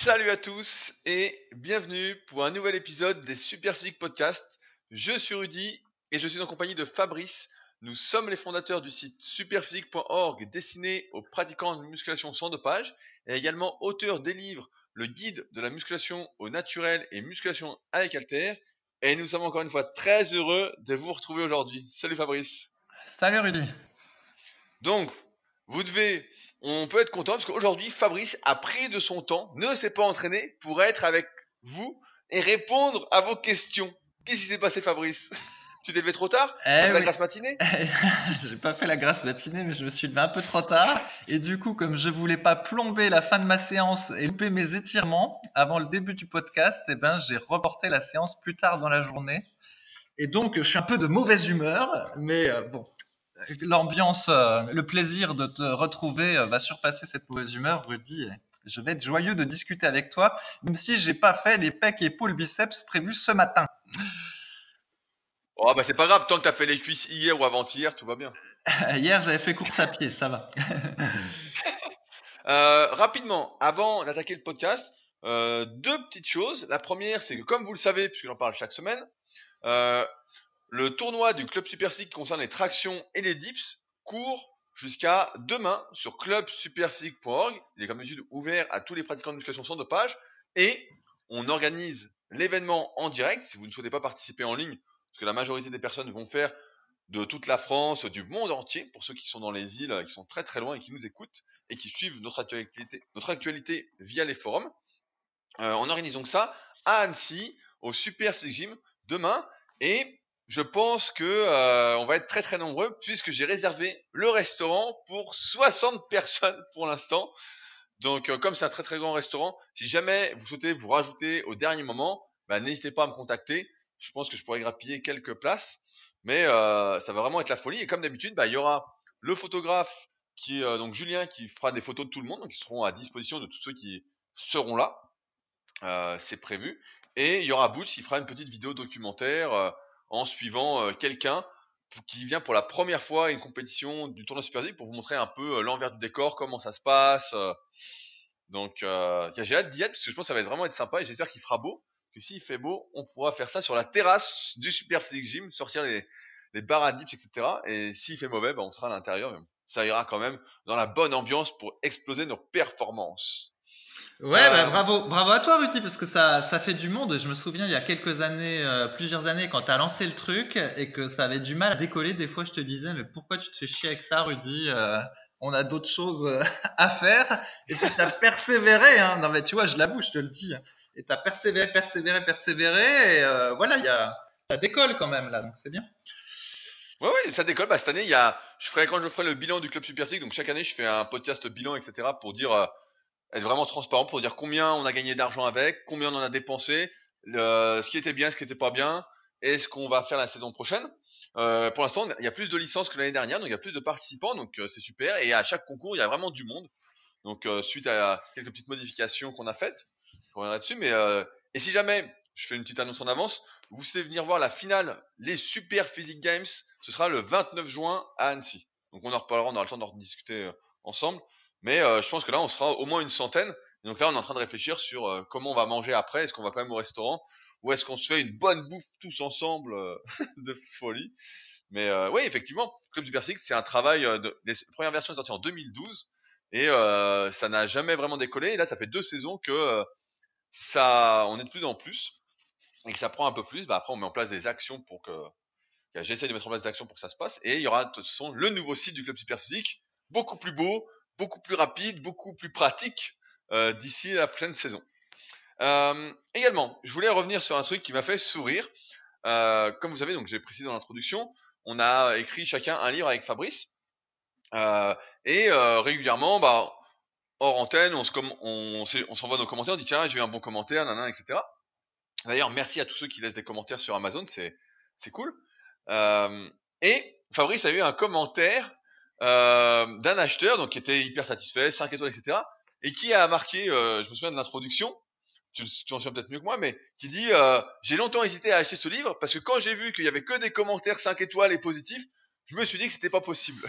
Salut à tous et bienvenue pour un nouvel épisode des Superphysique Podcast. Je suis Rudy et je suis en compagnie de Fabrice. Nous sommes les fondateurs du site superphysique.org destiné aux pratiquants de musculation sans dopage et également auteurs des livres Le guide de la musculation au naturel et musculation avec halter. Et nous sommes encore une fois très heureux de vous retrouver aujourd'hui. Salut Fabrice. Salut Rudy. Donc, vous devez, on peut être content parce qu'aujourd'hui, Fabrice a pris de son temps, ne s'est pas entraîné pour être avec vous et répondre à vos questions. Qu'est-ce qui s'est passé, Fabrice? Tu t'es levé trop tard? Eh fait la oui. grasse matinée? J'ai pas fait la grasse matinée, mais je me suis levé un peu trop tard. Et du coup, comme je voulais pas plomber la fin de ma séance et louper mes étirements avant le début du podcast, eh ben, j'ai reporté la séance plus tard dans la journée. Et donc, je suis un peu de mauvaise humeur, mais euh, bon. L'ambiance, euh, le plaisir de te retrouver euh, va surpasser cette mauvaise humeur, Rudy. Je vais être joyeux de discuter avec toi, même si j'ai pas fait les pecs, épaules, biceps prévus ce matin. Oh bah c'est pas grave, tant que t'as fait les cuisses hier ou avant-hier, tout va bien. Hier, j'avais fait course à pied, ça va. Euh, rapidement, avant d'attaquer le podcast, euh, deux petites choses. La première, c'est que comme vous le savez, puisque j'en parle chaque semaine, euh, le tournoi du Club Super Physique concerne les tractions et les dips court jusqu'à demain sur clubsuperphysique.org. Il est comme d'habitude ouvert à tous les pratiquants de musculation sans dopage et on organise l'événement en direct si vous ne souhaitez pas participer en ligne, parce que la majorité des personnes vont faire de toute la France, du monde entier, pour ceux qui sont dans les îles, qui sont très très loin et qui nous écoutent et qui suivent notre actualité, notre actualité via les forums. Euh, on organise donc ça à Annecy, au Super Physique Gym, demain. Et je pense que euh, on va être très très nombreux puisque j'ai réservé le restaurant pour 60 personnes pour l'instant. Donc euh, comme c'est un très très grand restaurant, si jamais vous souhaitez vous rajouter au dernier moment, bah, n'hésitez pas à me contacter. Je pense que je pourrais grappiller quelques places. Mais euh, ça va vraiment être la folie. Et comme d'habitude, bah, il y aura le photographe qui est euh, donc Julien qui fera des photos de tout le monde, donc ils seront à disposition de tous ceux qui seront là. Euh, c'est prévu. Et il y aura Butch qui fera une petite vidéo documentaire euh, en suivant euh, quelqu'un qui vient pour la première fois à une compétition du tournoi Super League pour vous montrer un peu euh, l'envers du décor, comment ça se passe. euh. Donc euh, j'ai hâte d'y être parce que je pense que ça va être vraiment être sympa et j'espère qu'il fera beau. Que s'il fait beau, on pourra faire ça sur la terrasse du Super Physique Gym, sortir les, les etc. Et s'il fait mauvais, bah, on sera à l'intérieur. Ça ira quand même dans la bonne ambiance pour exploser nos performances. Ouais, Euh, bah, bravo, bravo à toi, Rudy, parce que ça, ça fait du monde. Je me souviens, il y a quelques années, euh, plusieurs années, quand tu as lancé le truc et que ça avait du mal à décoller, des fois, je te disais, mais pourquoi tu te fais chier avec ça, Rudy Euh, On a d'autres choses euh, à faire. Et puis, tu as persévéré. Hein. Non, mais tu vois, je l'avoue, je te le dis. Et tu as persévéré, persévéré, persévéré. Et euh, voilà, il y a, ça décolle quand même, là, donc c'est bien. Ouais, ouais, ça décolle. Bah, cette année, il y a, je ferai, quand je ferai le bilan du club Super League, donc chaque année, je fais un podcast bilan, etc., pour dire, euh, être vraiment transparent, pour dire combien on a gagné d'argent avec, combien on en a dépensé, le, ce qui était bien, ce qui était pas bien, et ce qu'on va faire la saison prochaine. Euh, pour l'instant, il y a plus de licences que l'année dernière, donc il y a plus de participants, donc euh, c'est super. Et à chaque concours, il y a vraiment du monde. Donc, euh, suite à quelques petites modifications qu'on a faites, je reviendrai dessus. Mais euh, et si jamais, je fais une petite annonce en avance, vous souhaitez venir voir la finale, les Super Physique Games, ce sera le 29 juin à Annecy. Donc on en reparlera, on aura le temps d'en discuter euh, ensemble. Mais euh, je pense que là, on sera au moins une centaine. Donc là, on est en train de réfléchir sur euh, comment on va manger après. Est-ce qu'on va quand même au restaurant ou est-ce qu'on se fait une bonne bouffe tous ensemble euh, de folie? Mais oui, effectivement, Club Super Six, c'est un travail. de, les premières versions sont sorties en 2012 et ça n'a jamais vraiment décollé. Et là, ça fait deux saisons que ça, on est de plus en plus et que ça prend un peu plus. Bah, après, on met en place des actions pour que J'essaie de mettre en place des actions pour que ça se passe. Et il y aura de toute façon le nouveau site du Club Super Physique, beaucoup plus beau, beaucoup plus rapide, beaucoup plus pratique euh, d'ici la prochaine saison. Euh, également, je voulais revenir sur un truc qui m'a fait sourire. Euh, comme vous savez, donc j'ai précisé dans l'introduction, on a écrit chacun un livre avec Fabrice. Et régulièrement, bah, hors antenne, on s'envoie nos commentaires, on dit tiens, j'ai eu un bon commentaire, nanana, etc. D'ailleurs, merci à tous ceux qui laissent des commentaires sur Amazon, c'est cool. Et Fabrice a eu un commentaire euh, d'un acheteur donc qui était hyper satisfait, 5 étoiles, etc. Et qui a marqué, euh, je me souviens de l'introduction, tu tu en souviens peut-être mieux que moi, mais qui dit euh, j'ai longtemps hésité à acheter ce livre parce que quand j'ai vu qu'il y avait que des commentaires 5 étoiles et positifs, je me suis dit que c'était pas possible.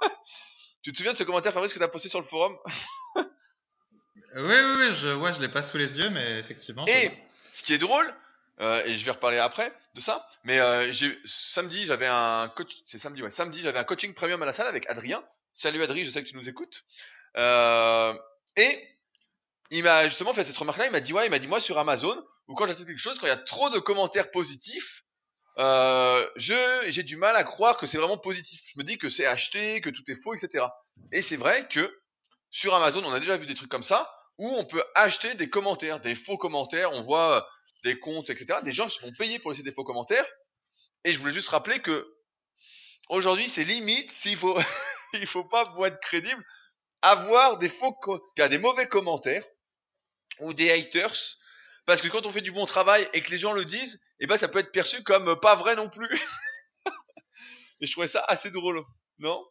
tu te souviens de ce commentaire Fabrice que tu as posté sur le forum? Oui, oui, oui, je, ouais, je l'ai pas sous les yeux, mais effectivement. Et ce qui est drôle, euh, et je vais reparler après de ça, mais euh, samedi j'avais un coach, c'est samedi ouais, samedi j'avais un coaching premium à la salle avec Adrien. Salut Adrien, je sais que tu nous écoutes. Euh, et il m'a justement fait cette remarque-là, il m'a dit ouais, il m'a dit moi sur Amazon ou quand j'achète quelque chose, quand il y a trop de commentaires positifs, euh, je j'ai du mal à croire que c'est vraiment positif. Je me dis que c'est acheté, que tout est faux, etc. Et c'est vrai que sur Amazon, on a déjà vu des trucs comme ça où on peut acheter des commentaires, des faux commentaires. On voit des comptes, etc. Des gens se font payer pour laisser des faux commentaires. Et je voulais juste rappeler que aujourd'hui, c'est limite s'il faut, il faut pas pour être crédible avoir des faux, des mauvais commentaires ou des haters. Parce que quand on fait du bon travail et que les gens le disent, eh ben ça peut être perçu comme pas vrai non plus. et je trouvais ça assez drôle, non?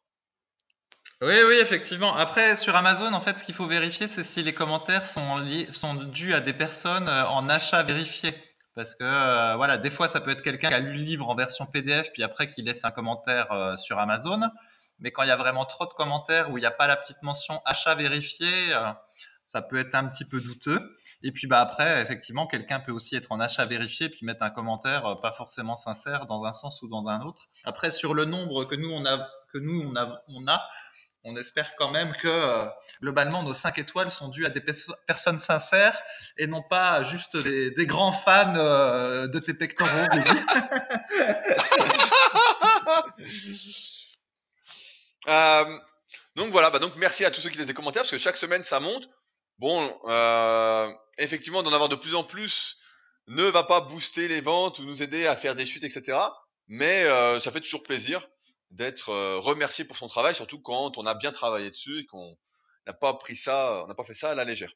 Oui, oui, effectivement. Après, sur Amazon, en fait, ce qu'il faut vérifier, c'est si les commentaires sont, dus à des personnes euh, en achat vérifié. Parce que, euh, voilà, des fois, ça peut être quelqu'un qui a lu le livre en version PDF, puis après qui laisse un commentaire euh, sur Amazon. Mais quand il y a vraiment trop de commentaires où il n'y a pas la petite mention achat vérifié, ça peut être un petit peu douteux. Et puis bah après, effectivement, quelqu'un peut aussi être en achat vérifié puis mettre un commentaire pas forcément sincère dans un sens ou dans un autre. Après, sur le nombre que nous on a, que nous on a on espère quand même que euh, globalement nos 5 étoiles sont dues à des personnes sincères et non pas juste des, grands fans euh, de tes pectoraux. euh, donc voilà, bah donc merci à tous ceux qui laissent des commentaires parce que chaque semaine ça monte. Bon, euh, effectivement, d'en avoir de plus en plus ne va pas booster les ventes ou nous aider à faire des chutes, etc. Mais ça fait toujours plaisir d'être euh, remercié pour son travail, surtout quand on a bien travaillé dessus et qu'on n'a pas pris ça, on n'a pas fait ça à la légère.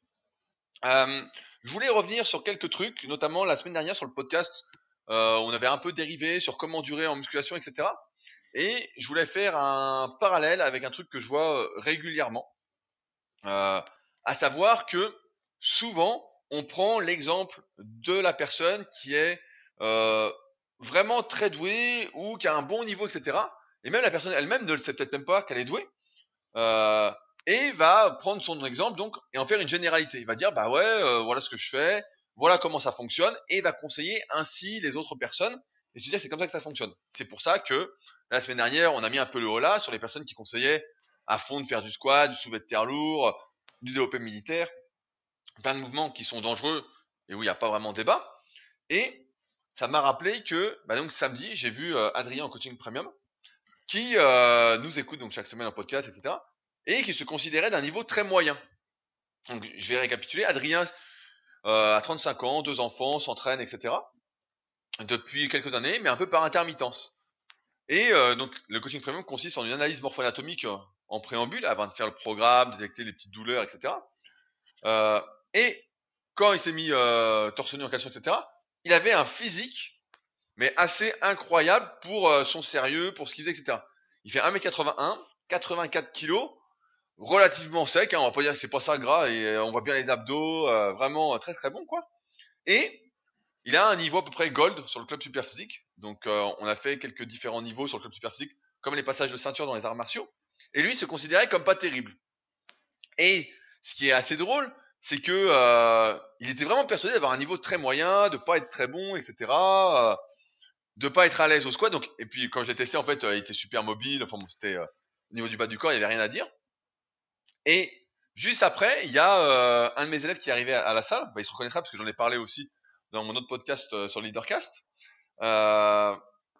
Euh, je voulais revenir sur quelques trucs, notamment la semaine dernière sur le podcast, euh, on avait un peu dérivé sur comment durer en musculation, etc. Et je voulais faire un parallèle avec un truc que je vois régulièrement, à savoir que souvent on prend l'exemple de la personne qui est vraiment très douée ou qui a un bon niveau, etc et même la personne elle-même ne le sait peut-être même pas qu'elle est douée, euh, et va prendre son exemple donc et en faire une généralité. Il va dire bah ouais, euh, voilà ce que je fais, voilà comment ça fonctionne, et va conseiller ainsi les autres personnes. Et se dire c'est comme ça que ça fonctionne. C'est pour ça que la semaine dernière, on a mis un peu le haut là sur les personnes qui conseillaient à fond de faire du squat, du soulevé de terre lourd, du développé militaire, plein de mouvements qui sont dangereux et où il n'y a pas vraiment débat. Et ça m'a rappelé que bah donc samedi, j'ai vu euh, Adrien en coaching premium qui euh, nous écoute donc chaque semaine en podcast, etc. Et qui se considérait d'un niveau très moyen. Donc je vais récapituler. Adrien euh, a 35 ans, deux enfants, s'entraîne, etc. Depuis quelques années, mais un peu par intermittence. Et euh, donc le coaching premium consiste en une analyse morpho-anatomique euh, en préambule, avant de faire le programme, détecter les petites douleurs, etc. Euh, et quand il s'est mis torse nu en caleçon, etc., il avait un physique mais assez incroyable pour euh, son sérieux, pour ce qu'il faisait, etc. Il fait 1m81, 84 kg, relativement sec, hein, on va pas dire que c'est pas ça gras, et euh, on voit bien les abdos, euh, vraiment très très bon quoi. Et il a un niveau à peu près gold sur le club super physique, donc on a fait quelques différents niveaux sur le club super physique, comme les passages de ceinture dans les arts martiaux, et lui se considérait comme pas terrible. Et ce qui est assez drôle, c'est que il était vraiment persuadé d'avoir un niveau très moyen, de pas être très bon, etc de pas être à l'aise au squat. Donc, et puis quand je l'ai testé, en fait, euh, il était super mobile. Enfin, bon, c'était euh, au niveau du bas du corps, il y avait rien à dire. Et juste après, il y a euh, un de mes élèves qui est arrivé à, la salle. Bah, il se reconnaîtra parce que j'en ai parlé aussi dans mon autre podcast sur le Leadercast.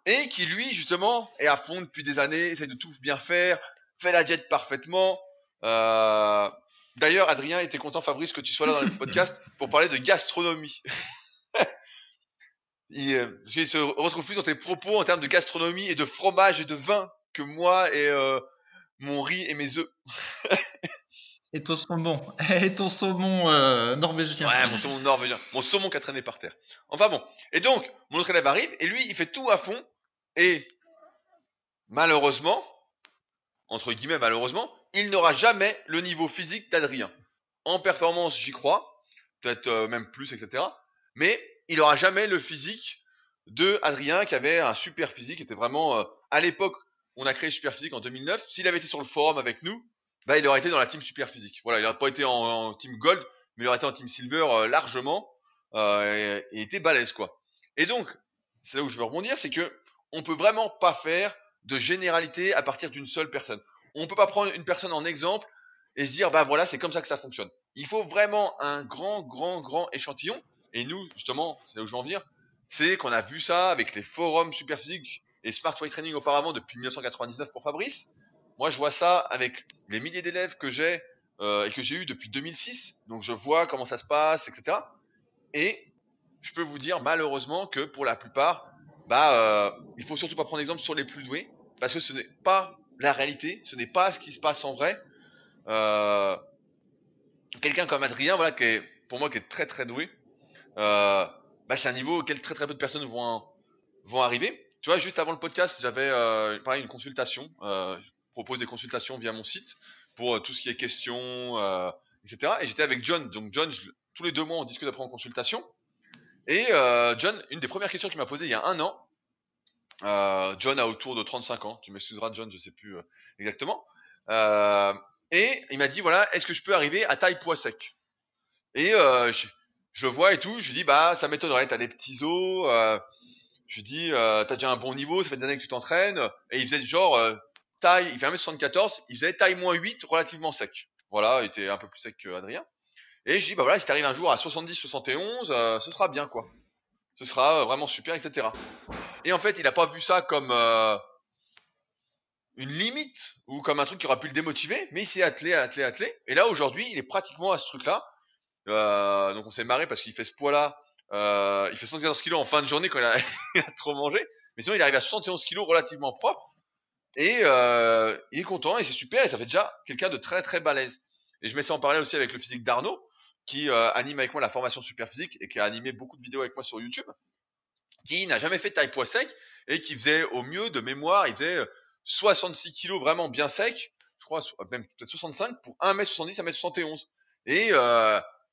et qui lui, justement, est à fond depuis des années, essaie de tout bien faire, fait la jet parfaitement. D'ailleurs, Adrien était content, Fabrice, que tu sois là dans le podcast pour parler de gastronomie. il, euh, qu'il se retrouve plus dans tes propos en termes de gastronomie et de fromage et de vin que moi et euh, mon riz et mes œufs. et ton saumon. Et ton saumon euh, norvégien. Ouais, mon saumon norvégien. Mon saumon qui a traîné par terre. Enfin bon. Et donc, mon autre élève arrive et lui, il fait tout à fond. Et malheureusement, entre guillemets malheureusement, il n'aura jamais le niveau physique d'Adrien. En performance, j'y crois. Peut-être même plus, etc. Mais il aura jamais le physique de Adrien qui avait un super physique, était vraiment euh, à l'époque on a créé Super Physique en 2009. S'il avait été sur le forum avec nous, bah il aurait été dans la team super physique. Voilà, il n'aurait pas été en, team gold, mais il aurait été en team silver euh, largement euh, et, était balèze quoi. Et donc, c'est là où je veux rebondir, c'est que on peut vraiment pas faire de généralité à partir d'une seule personne. On peut pas prendre une personne en exemple et se dire bah voilà c'est comme ça que ça fonctionne. Il faut vraiment un grand grand grand échantillon. Et nous justement, c'est là où je veux en venir, c'est qu'on a vu ça avec les forums super physiques et Smart Weight Training auparavant depuis 1999 pour Fabrice. Moi, je vois ça avec les milliers d'élèves que j'ai euh, et que j'ai eu depuis 2006. Donc, je vois comment ça se passe, etc. Et je peux vous dire malheureusement que pour la plupart, bah, euh, il faut surtout pas prendre exemple sur les plus doués parce que ce n'est pas la réalité, ce n'est pas ce qui se passe en vrai. Euh, Quelqu'un comme Adrien, voilà, qui est pour moi qui est très très doué. Euh, bah, c'est un niveau auquel très très peu de personnes vont vont arriver. Tu vois, juste avant le podcast, j'avais euh, pareil une consultation. Euh, je propose des consultations via mon site pour tout ce qui est questions, etc. Et j'étais avec John. Donc John, tous les deux mois, on discute après en consultation. Et John, une des premières questions qu'il m'a posées il y a un an. John a autour de 35 ans. Tu m'excuseras, John, je sais plus exactement. et il m'a dit voilà, est-ce que je peux arriver à taille poids sec? Et je, je vois et tout, je dis bah ça m'étonnerait, t'as des petits os. Euh, je dis euh, t'as déjà un bon niveau, ça fait des années que tu t'entraînes. Et il faisait genre euh, taille, il fait 1m74, il faisait taille moins 8 relativement sec. Voilà, il était un peu plus sec qu'Adrien. Et je dis bah voilà, si t'arrives un jour à 70, 71, euh, ce sera bien quoi. Ce sera vraiment super, etc. Et en fait, il a pas vu ça comme une limite ou comme un truc qui aurait pu le démotiver, mais il s'est attelé, attelé, attelé. Et là aujourd'hui, il est pratiquement à ce truc-là. Euh, donc on s'est marré parce qu'il fait ce poids-là. Euh, il fait 114 kilos en fin de journée quand il a, trop mangé. Mais sinon, il arrive à 71 kilos relativement propre. Et euh, il est content et c'est super. Et ça fait déjà quelqu'un de très très balèze. Et je mets en parallèle aussi avec le physique d'Arnaud, qui anime avec moi la formation super physique et qui a animé beaucoup de vidéos avec moi sur YouTube, qui n'a jamais fait taille poids sec et qui faisait au mieux de mémoire, il faisait 66 kilos vraiment bien sec, je crois même peut-être 65 pour 1m70, 1m71. Et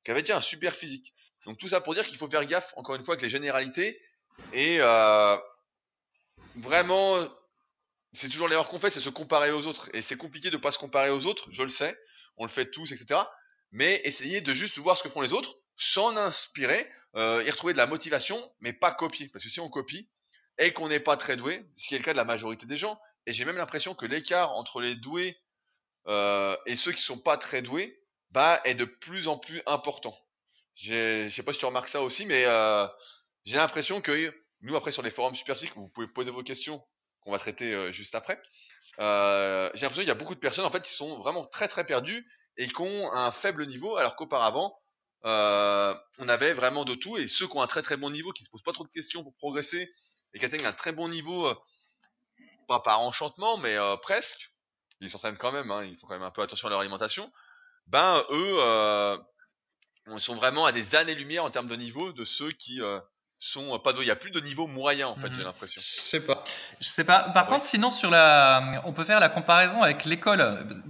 qui avait déjà un super physique. Donc tout ça pour dire qu'il faut faire gaffe, encore une fois, avec les généralités. Et euh, vraiment, c'est toujours l'erreur qu'on fait, c'est se comparer aux autres. Et c'est compliqué de pas se comparer aux autres, je le sais, on le fait tous, etc. Mais essayez de juste voir ce que font les autres, s'en inspirer, euh, y retrouver de la motivation, mais pas copier. Parce que si on copie, et qu'on n'est pas très doué, ce qui est le cas de la majorité des gens, et j'ai même l'impression que l'écart entre les doués euh, et ceux qui sont pas très doués, bah, est de plus en plus important. Je sais pas si tu remarques ça aussi, mais euh, j'ai l'impression que nous, après, sur les forums Superphysique, vous pouvez poser vos questions qu'on va traiter euh, juste après. Euh, j'ai l'impression qu'il y a beaucoup de personnes en fait qui sont vraiment très très perdues et qui ont un faible niveau, alors qu'auparavant, on avait vraiment de tout. Et ceux qui ont un très très bon niveau, qui se posent pas trop de questions pour progresser et qui atteignent un très bon niveau, pas par enchantement, mais presque, ils s'entraînent quand même. Hein, ils font quand même un peu attention à leur alimentation ben eux euh, sont vraiment à des années-lumière en termes de niveau de ceux qui euh, sont pas doués. Il y a plus de niveau moyen en fait, j'ai mhm. l'impression. Je sais pas. Je sais pas. Par contre, sinon sur la, on peut faire la comparaison avec l'école.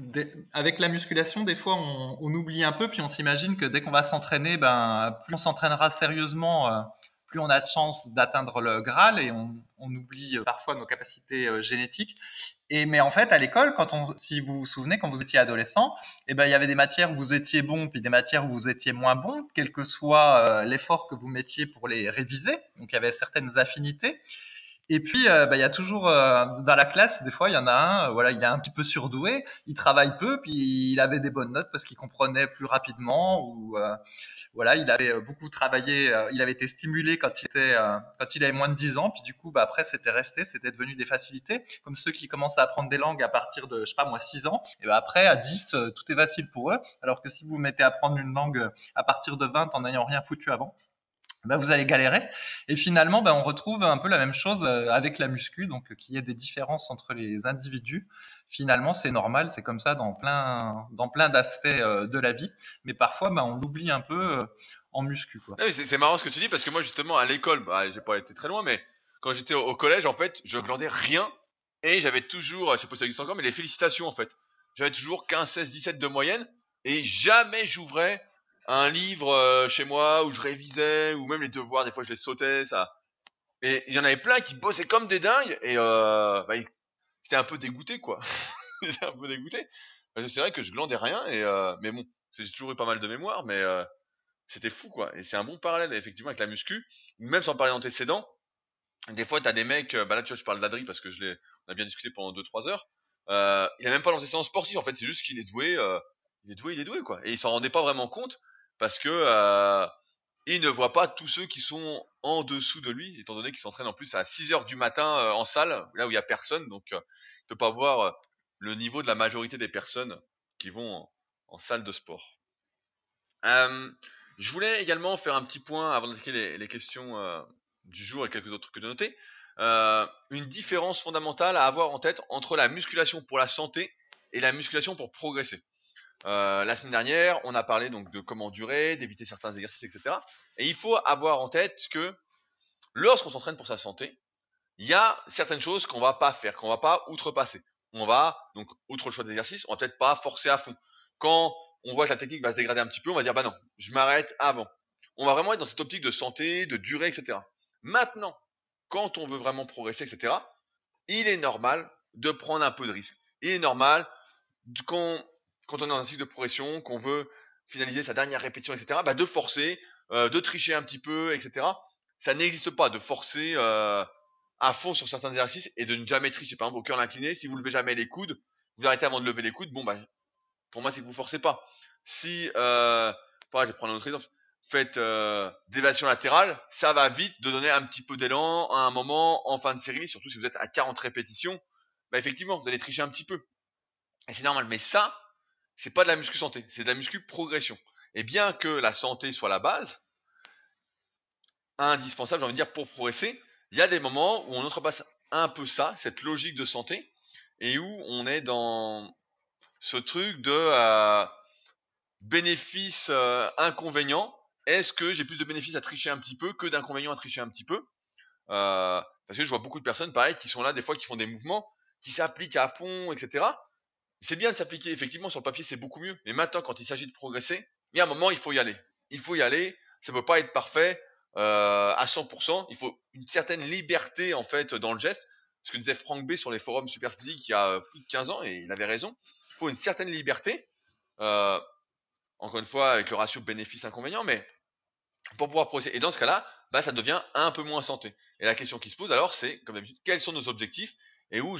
Avec la musculation, des fois on, on, oublie un peu, puis on s'imagine que dès qu'on va s'entraîner, ben plus on s'entraînera sérieusement. Euh, plus on a de chances d'atteindre le Graal et on, oublie parfois nos capacités euh, génétiques. Et mais en fait, à l'école, quand on, si vous vous souvenez, quand vous étiez adolescent, eh ben il y avait des matières où vous étiez bon, puis des matières où vous étiez moins bon, quel que soit euh, l'effort que vous mettiez pour les réviser. Donc il y avait certaines affinités. Et puis, euh, bah, il y a toujours euh, dans la classe, des fois, il y en a un, voilà, il est un petit peu surdoué, il travaille peu, puis il avait des bonnes notes parce qu'il comprenait plus rapidement, ou voilà, il avait beaucoup travaillé, il avait été stimulé quand il était, quand il avait moins de 10 ans, puis du coup, bah, après, c'était resté, c'était devenu des facilités, comme ceux qui commencent à apprendre des langues à partir de, je sais pas moi, 6 ans, et bah, après, à 10, tout est facile pour eux, alors que si vous mettez à apprendre une langue à partir de 20 en n'ayant rien foutu avant, ben vous allez galérer. Et finalement, ben on retrouve un peu la même chose euh, avec la muscu, donc euh, qu'il y ait des différences entre les individus. Finalement, c'est normal, c'est comme ça dans plein, dans plein d'aspects euh, de la vie. Mais parfois, ben, on l'oublie un peu en muscu. Quoi. c'est, marrant ce que tu dis, parce que moi, justement, à l'école, bah, j'ai pas été très loin, mais quand j'étais au, collège, en fait, je glandais rien. Et j'avais toujours, je sais pas si ça existe encore, mais les félicitations, en fait. J'avais toujours 15, 16, 17 de moyenne. Et jamais j'ouvrais un livre euh, chez moi où je révisais, ou même les devoirs, des fois je les sautais, ça. Et il y en avait plein qui bossaient comme des dingues, et euh, bah, j'étais un peu dégoûté, quoi. j'étais un peu dégoûté. C'est vrai que je glandais rien, et mais bon, j'ai toujours eu pas mal de mémoire, mais c'était fou, quoi. Et c'est un bon parallèle, effectivement, avec la muscu, même sans parler d'antécédents. Des fois, t'as des mecs, bah là, tu vois, je parle d'Adri parce que je l'ai, on a bien discuté pendant 2-3 heures. Euh, il a même pas l'antécédent sportif, en fait, c'est juste qu'il est doué, euh, il est doué, il est doué, quoi. Et il s'en rendait pas vraiment compte parce que euh, il ne voit pas tous ceux qui sont en dessous de lui, étant donné qu'il s'entraîne en plus à 6 heures du matin en salle, là où il y a personne, donc il peut pas voir le niveau de la majorité des personnes qui vont en, salle de sport. je voulais également faire un petit point avant d'attaquer les, les questions du jour et quelques autres que j'ai notés. Euh, une différence fondamentale à avoir en tête entre la musculation pour la santé et la musculation pour progresser. Euh, la semaine dernière, on a parlé donc de comment durer, d'éviter certains exercices, etc. Et il faut avoir en tête que lorsqu'on s'entraîne pour sa santé, il y a certaines choses qu'on va pas faire, qu'on va pas outrepasser. On va donc outre le choix d'exercice, on va peut-être pas forcer à fond. Quand on voit que la technique va se dégrader un petit peu, on va dire bah non, je m'arrête avant. On va vraiment être dans cette optique de santé, de durée, etc. Maintenant, quand on veut vraiment progresser, etc., il est normal de prendre un peu de risque. Il est normal quand, quand on est dans un cycle de progression, qu'on veut finaliser sa dernière répétition, etc., bah de forcer, euh, de tricher un petit peu, etc. Ça n'existe pas de forcer euh, à fond sur certains exercices et de ne jamais tricher. Par exemple, au cœur incliné, si vous levez jamais les coudes, vous arrêtez avant de lever les coudes, bon bah pour moi c'est que vous forcez pas. Si euh, pareil, je vais prendre un autre exemple faites euh, d'évasion latérale, ça va vite de donner un petit peu d'élan à un moment en fin de série, surtout si vous êtes à 40 répétitions. Bah effectivement, vous allez tricher un petit peu. Et c'est normal, mais ça, c'est pas de la muscu santé, c'est de la muscu progression. Et bien que la santé soit la base, indispensable, j'ai envie de dire, pour progresser, il y a des moments où on outrepasse un peu ça, cette logique de santé, et où on est dans ce truc de euh, bénéfice euh, inconvénient est-ce que j'ai plus de bénéfices à tricher un petit peu que d'inconvénients à tricher un petit peu? Euh, Parce que je vois beaucoup de personnes, pareil, qui sont là des fois, qui font des mouvements, qui s'appliquent à fond, etc. C'est bien de s'appliquer, effectivement, sur le papier, c'est beaucoup mieux. Mais maintenant, quand il s'agit de progresser, il y a un moment, il faut y aller. Il faut y aller. Ça peut pas être parfait euh, à 100%. Il faut une certaine liberté, en fait, dans le geste. Ce que disait Frank B sur les forums Superphysique il y a plus de 15 ans, et il avait raison. Il faut une certaine liberté. Euh, encore une fois, avec le ratio bénéfice-inconvénient, mais pour pouvoir progresser. Et dans ce cas-là, bah, ça devient un peu moins santé. Et la question qui se pose alors, c'est, comme d'habitude, quels sont nos objectifs et où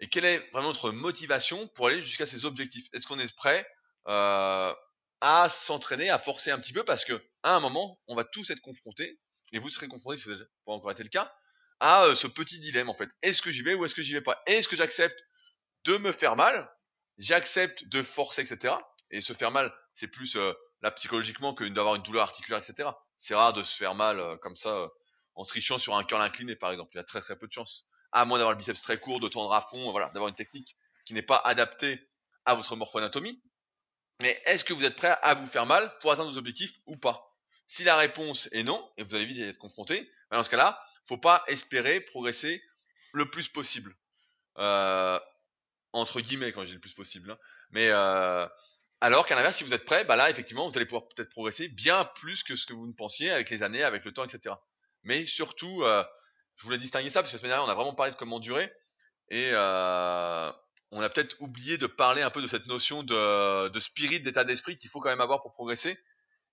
et quelle est vraiment notre motivation pour aller jusqu'à ces objectifs? Est-ce qu'on est prêt euh, à s'entraîner, à forcer un petit peu? Parce que à un moment, on va tous être confrontés et vous serez confrontés, si ce n'est pas encore été le cas, à euh, ce petit dilemme en fait. Est-ce que j'y vais ou est-ce que j'y vais pas? Est-ce que j'accepte de me faire mal? J'accepte de forcer, etc. Et se faire mal, c'est plus euh, là psychologiquement que d'avoir une douleur articulaire, etc. C'est rare de se faire mal comme ça en trichant sur un curl incliné, par exemple. Il y a très très peu de chance. À moins d'avoir le biceps très court, de tendre à fond, voilà, d'avoir une technique qui n'est pas adaptée à votre morphoanatomie. Mais est-ce que vous êtes prêt à vous faire mal pour atteindre vos objectifs ou pas? Si la réponse est non, et vous allez vite être confronté, ben dans ce cas-là, faut pas espérer progresser le plus possible. Euh, entre guillemets, quand je dis le plus possible. Hein. Mais euh, alors qu'à l'inverse, si vous êtes prêt, bah là, effectivement, vous allez pouvoir peut-être progresser bien plus que ce que vous ne pensiez avec les années, avec le temps, etc. Mais surtout, euh, je voulais distinguer ça parce que la semaine dernière, on a vraiment parlé de comment durer. Et euh, on a peut-être oublié de parler un peu de cette notion de, de spirit, d'état d'esprit qu'il faut quand même avoir pour progresser.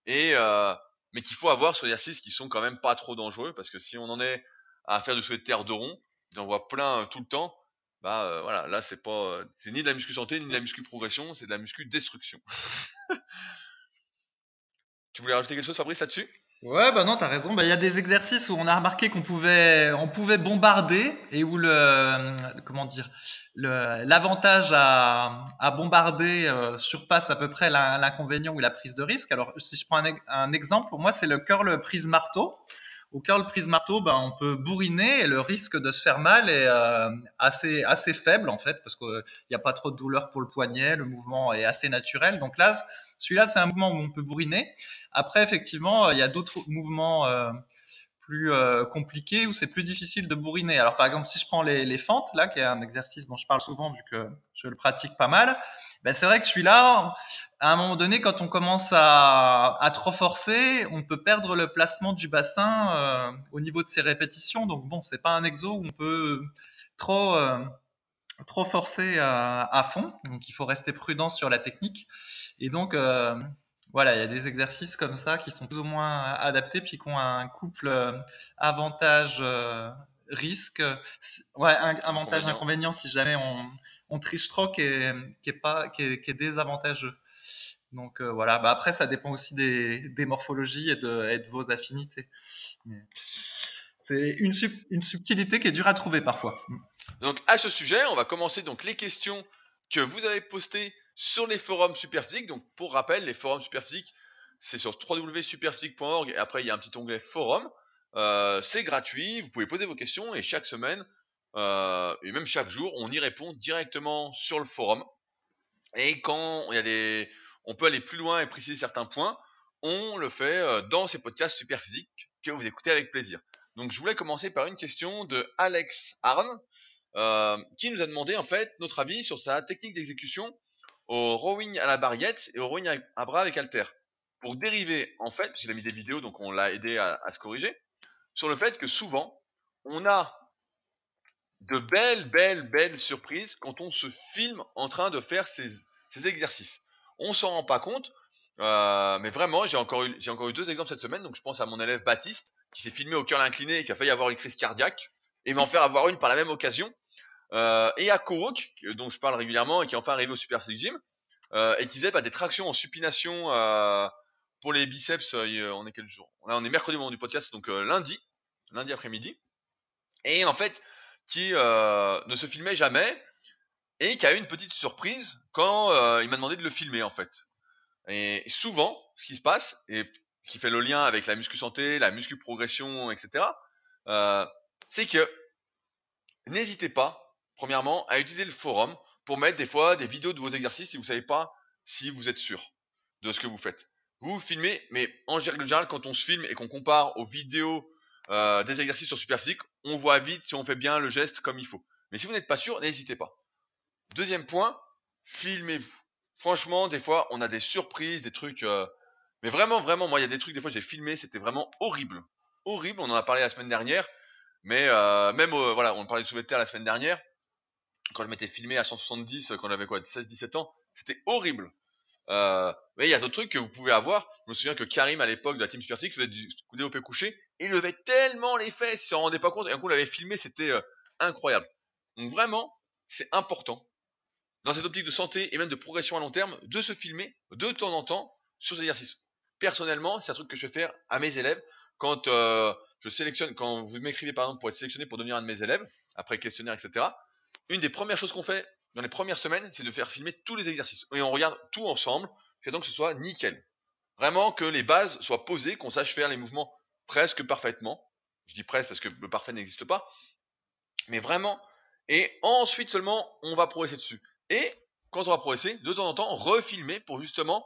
Et euh, mais qu'il faut avoir sur les exercices qui sont quand même pas trop dangereux parce que si on en est à faire du souhait de terre de rond, j'en vois plein tout le temps bah euh, voilà, là c'est pas, euh, c'est ni de la muscu santé ni de la muscu progression, c'est de la muscu destruction. tu voulais rajouter quelque chose, Fabrice, là-dessus? Ouais, bah non, t'as raison. Bah, il y a des exercices où on a remarqué qu'on pouvait, on pouvait bombarder et où le, euh, comment dire, l'avantage à, à bombarder surpasse à peu près l'inconvénient ou la prise de risque. Alors, si je prends un, exemple, pour moi, c'est le curl prise marteau. Au curl prise marteau, ben, on peut bourriner et le risque de se faire mal est euh, assez, assez faible en fait, parce qu'il n'y a pas trop de douleur pour le poignet, le mouvement est assez naturel. Donc là, celui-là, c'est un mouvement où on peut bourriner. Après, effectivement, il y a d'autres mouvements euh, plus euh, compliqués où c'est plus difficile de bourriner. Alors par exemple, si je prends les, fentes, là, qui est un exercice dont je parle souvent vu que je le pratique pas mal, ben, c'est vrai que celui-là, à un moment donné, quand on commence à, trop forcer, on peut perdre le placement du bassin euh, au niveau de ses répétitions. Donc bon, c'est pas un exo où on peut trop euh, trop forcer à, fond. Donc il faut rester prudent sur la technique. Et donc voilà, il y a des exercices comme ça qui sont plus ou moins adaptés puis qui ont un couple avantage risque, ouais, un avantage inconvénient si jamais on, on triche trop qui est, qui est pas qui est, qui est désavantageux. Donc euh, voilà, bah après ça dépend aussi des, des morphologies et de, et de vos affinités. C'est une, une subtilité qui est dure à trouver parfois. Donc à ce sujet, on va commencer donc les questions que vous avez postées sur les forums Superphysique. Donc pour rappel, les forums Superphysique, c'est sur www.superphysique.org et après il y a un petit onglet forum. Euh, c'est gratuit, vous pouvez poser vos questions et chaque semaine, euh, et même chaque jour, on y répond directement sur le forum. Et quand il y a des, on peut aller plus loin et préciser certains points, on le fait euh, dans ces podcasts super physiques que vous écoutez avec plaisir. Donc je voulais commencer par une question de Alex Arn, qui nous a demandé en fait notre avis sur sa technique d'exécution au rowing à la barriette et au rowing à bras avec halter. Pour dériver, en fait, j'ai mis des vidéos, donc on l'a aidé à, se corriger sur le fait que souvent, on a de belles, belles, belles surprises quand on se filme en train de faire ces, exercices. On s'en rend pas compte, euh, mais vraiment, j'ai encore, encore eu deux exemples cette semaine. Donc, je pense à mon élève Baptiste qui s'est filmé au cœur incliné et qui a failli avoir une crise cardiaque et m'en faire avoir une par la même occasion. Euh, et à Kowok, dont je parle régulièrement et qui est enfin arrivé au Super Six Gym euh, et qui faisait bah, des tractions en supination pour les biceps, euh, on est quel jour? Là, on est mercredi au moment du podcast, donc euh, lundi, lundi après-midi. Et en fait, qui euh, ne se filmait jamais et qui a eu une petite surprise quand il m'a demandé de le filmer en fait. Et souvent, ce qui se passe et qui fait le lien avec la muscu santé, la muscu progression, etc. c'est que n'hésitez pas, premièrement, à utiliser le forum pour mettre des fois des vidéos de vos exercices si vous savez pas si vous êtes sûr de ce que vous faites vous filmez, mais en général, quand on se filme et qu'on compare aux vidéos euh, des exercices sur Superphysique, on voit vite si on fait bien le geste comme il faut. Mais si vous n'êtes pas sûr, n'hésitez pas. Deuxième point, filmez-vous. Franchement, des fois, on a des surprises, des trucs. Euh, mais vraiment, vraiment, moi, il y a des trucs, des fois, j'ai filmé, c'était vraiment horrible. Horrible, on en a parlé la semaine dernière. Mais euh, même, voilà, on parlait de soulevé de terre la semaine dernière. Quand je m'étais filmé à 170, quand j'avais quoi, 16-17 ans, c'était horrible. Euh, mais il y a d'autres trucs que vous pouvez avoir. Je me souviens que Karim à l'époque de la team Supertic faisait du développé couché il levait tellement les fesses, il s'en rendait pas compte. Et un coup, on l'avait filmé, c'était euh, incroyable. Donc vraiment, c'est important dans cette optique de santé et même de progression à long terme de se filmer de temps en temps sur ces exercices. Personnellement, c'est un truc que je fais faire à mes élèves quand euh, je sélectionne, quand vous m'écrivez par exemple pour être sélectionné pour devenir un de mes élèves après questionnaire, etc. Une des premières choses qu'on fait dans les premières semaines, c'est de faire filmer tous les exercices. Et on regarde tout ensemble, donc que ce soit nickel. Vraiment que les bases soient posées, qu'on sache faire les mouvements presque parfaitement. Je dis presque parce que le parfait n'existe pas. Mais vraiment. Et ensuite seulement, on va progresser dessus. Et quand on va progresser, de temps en temps, refilmer pour justement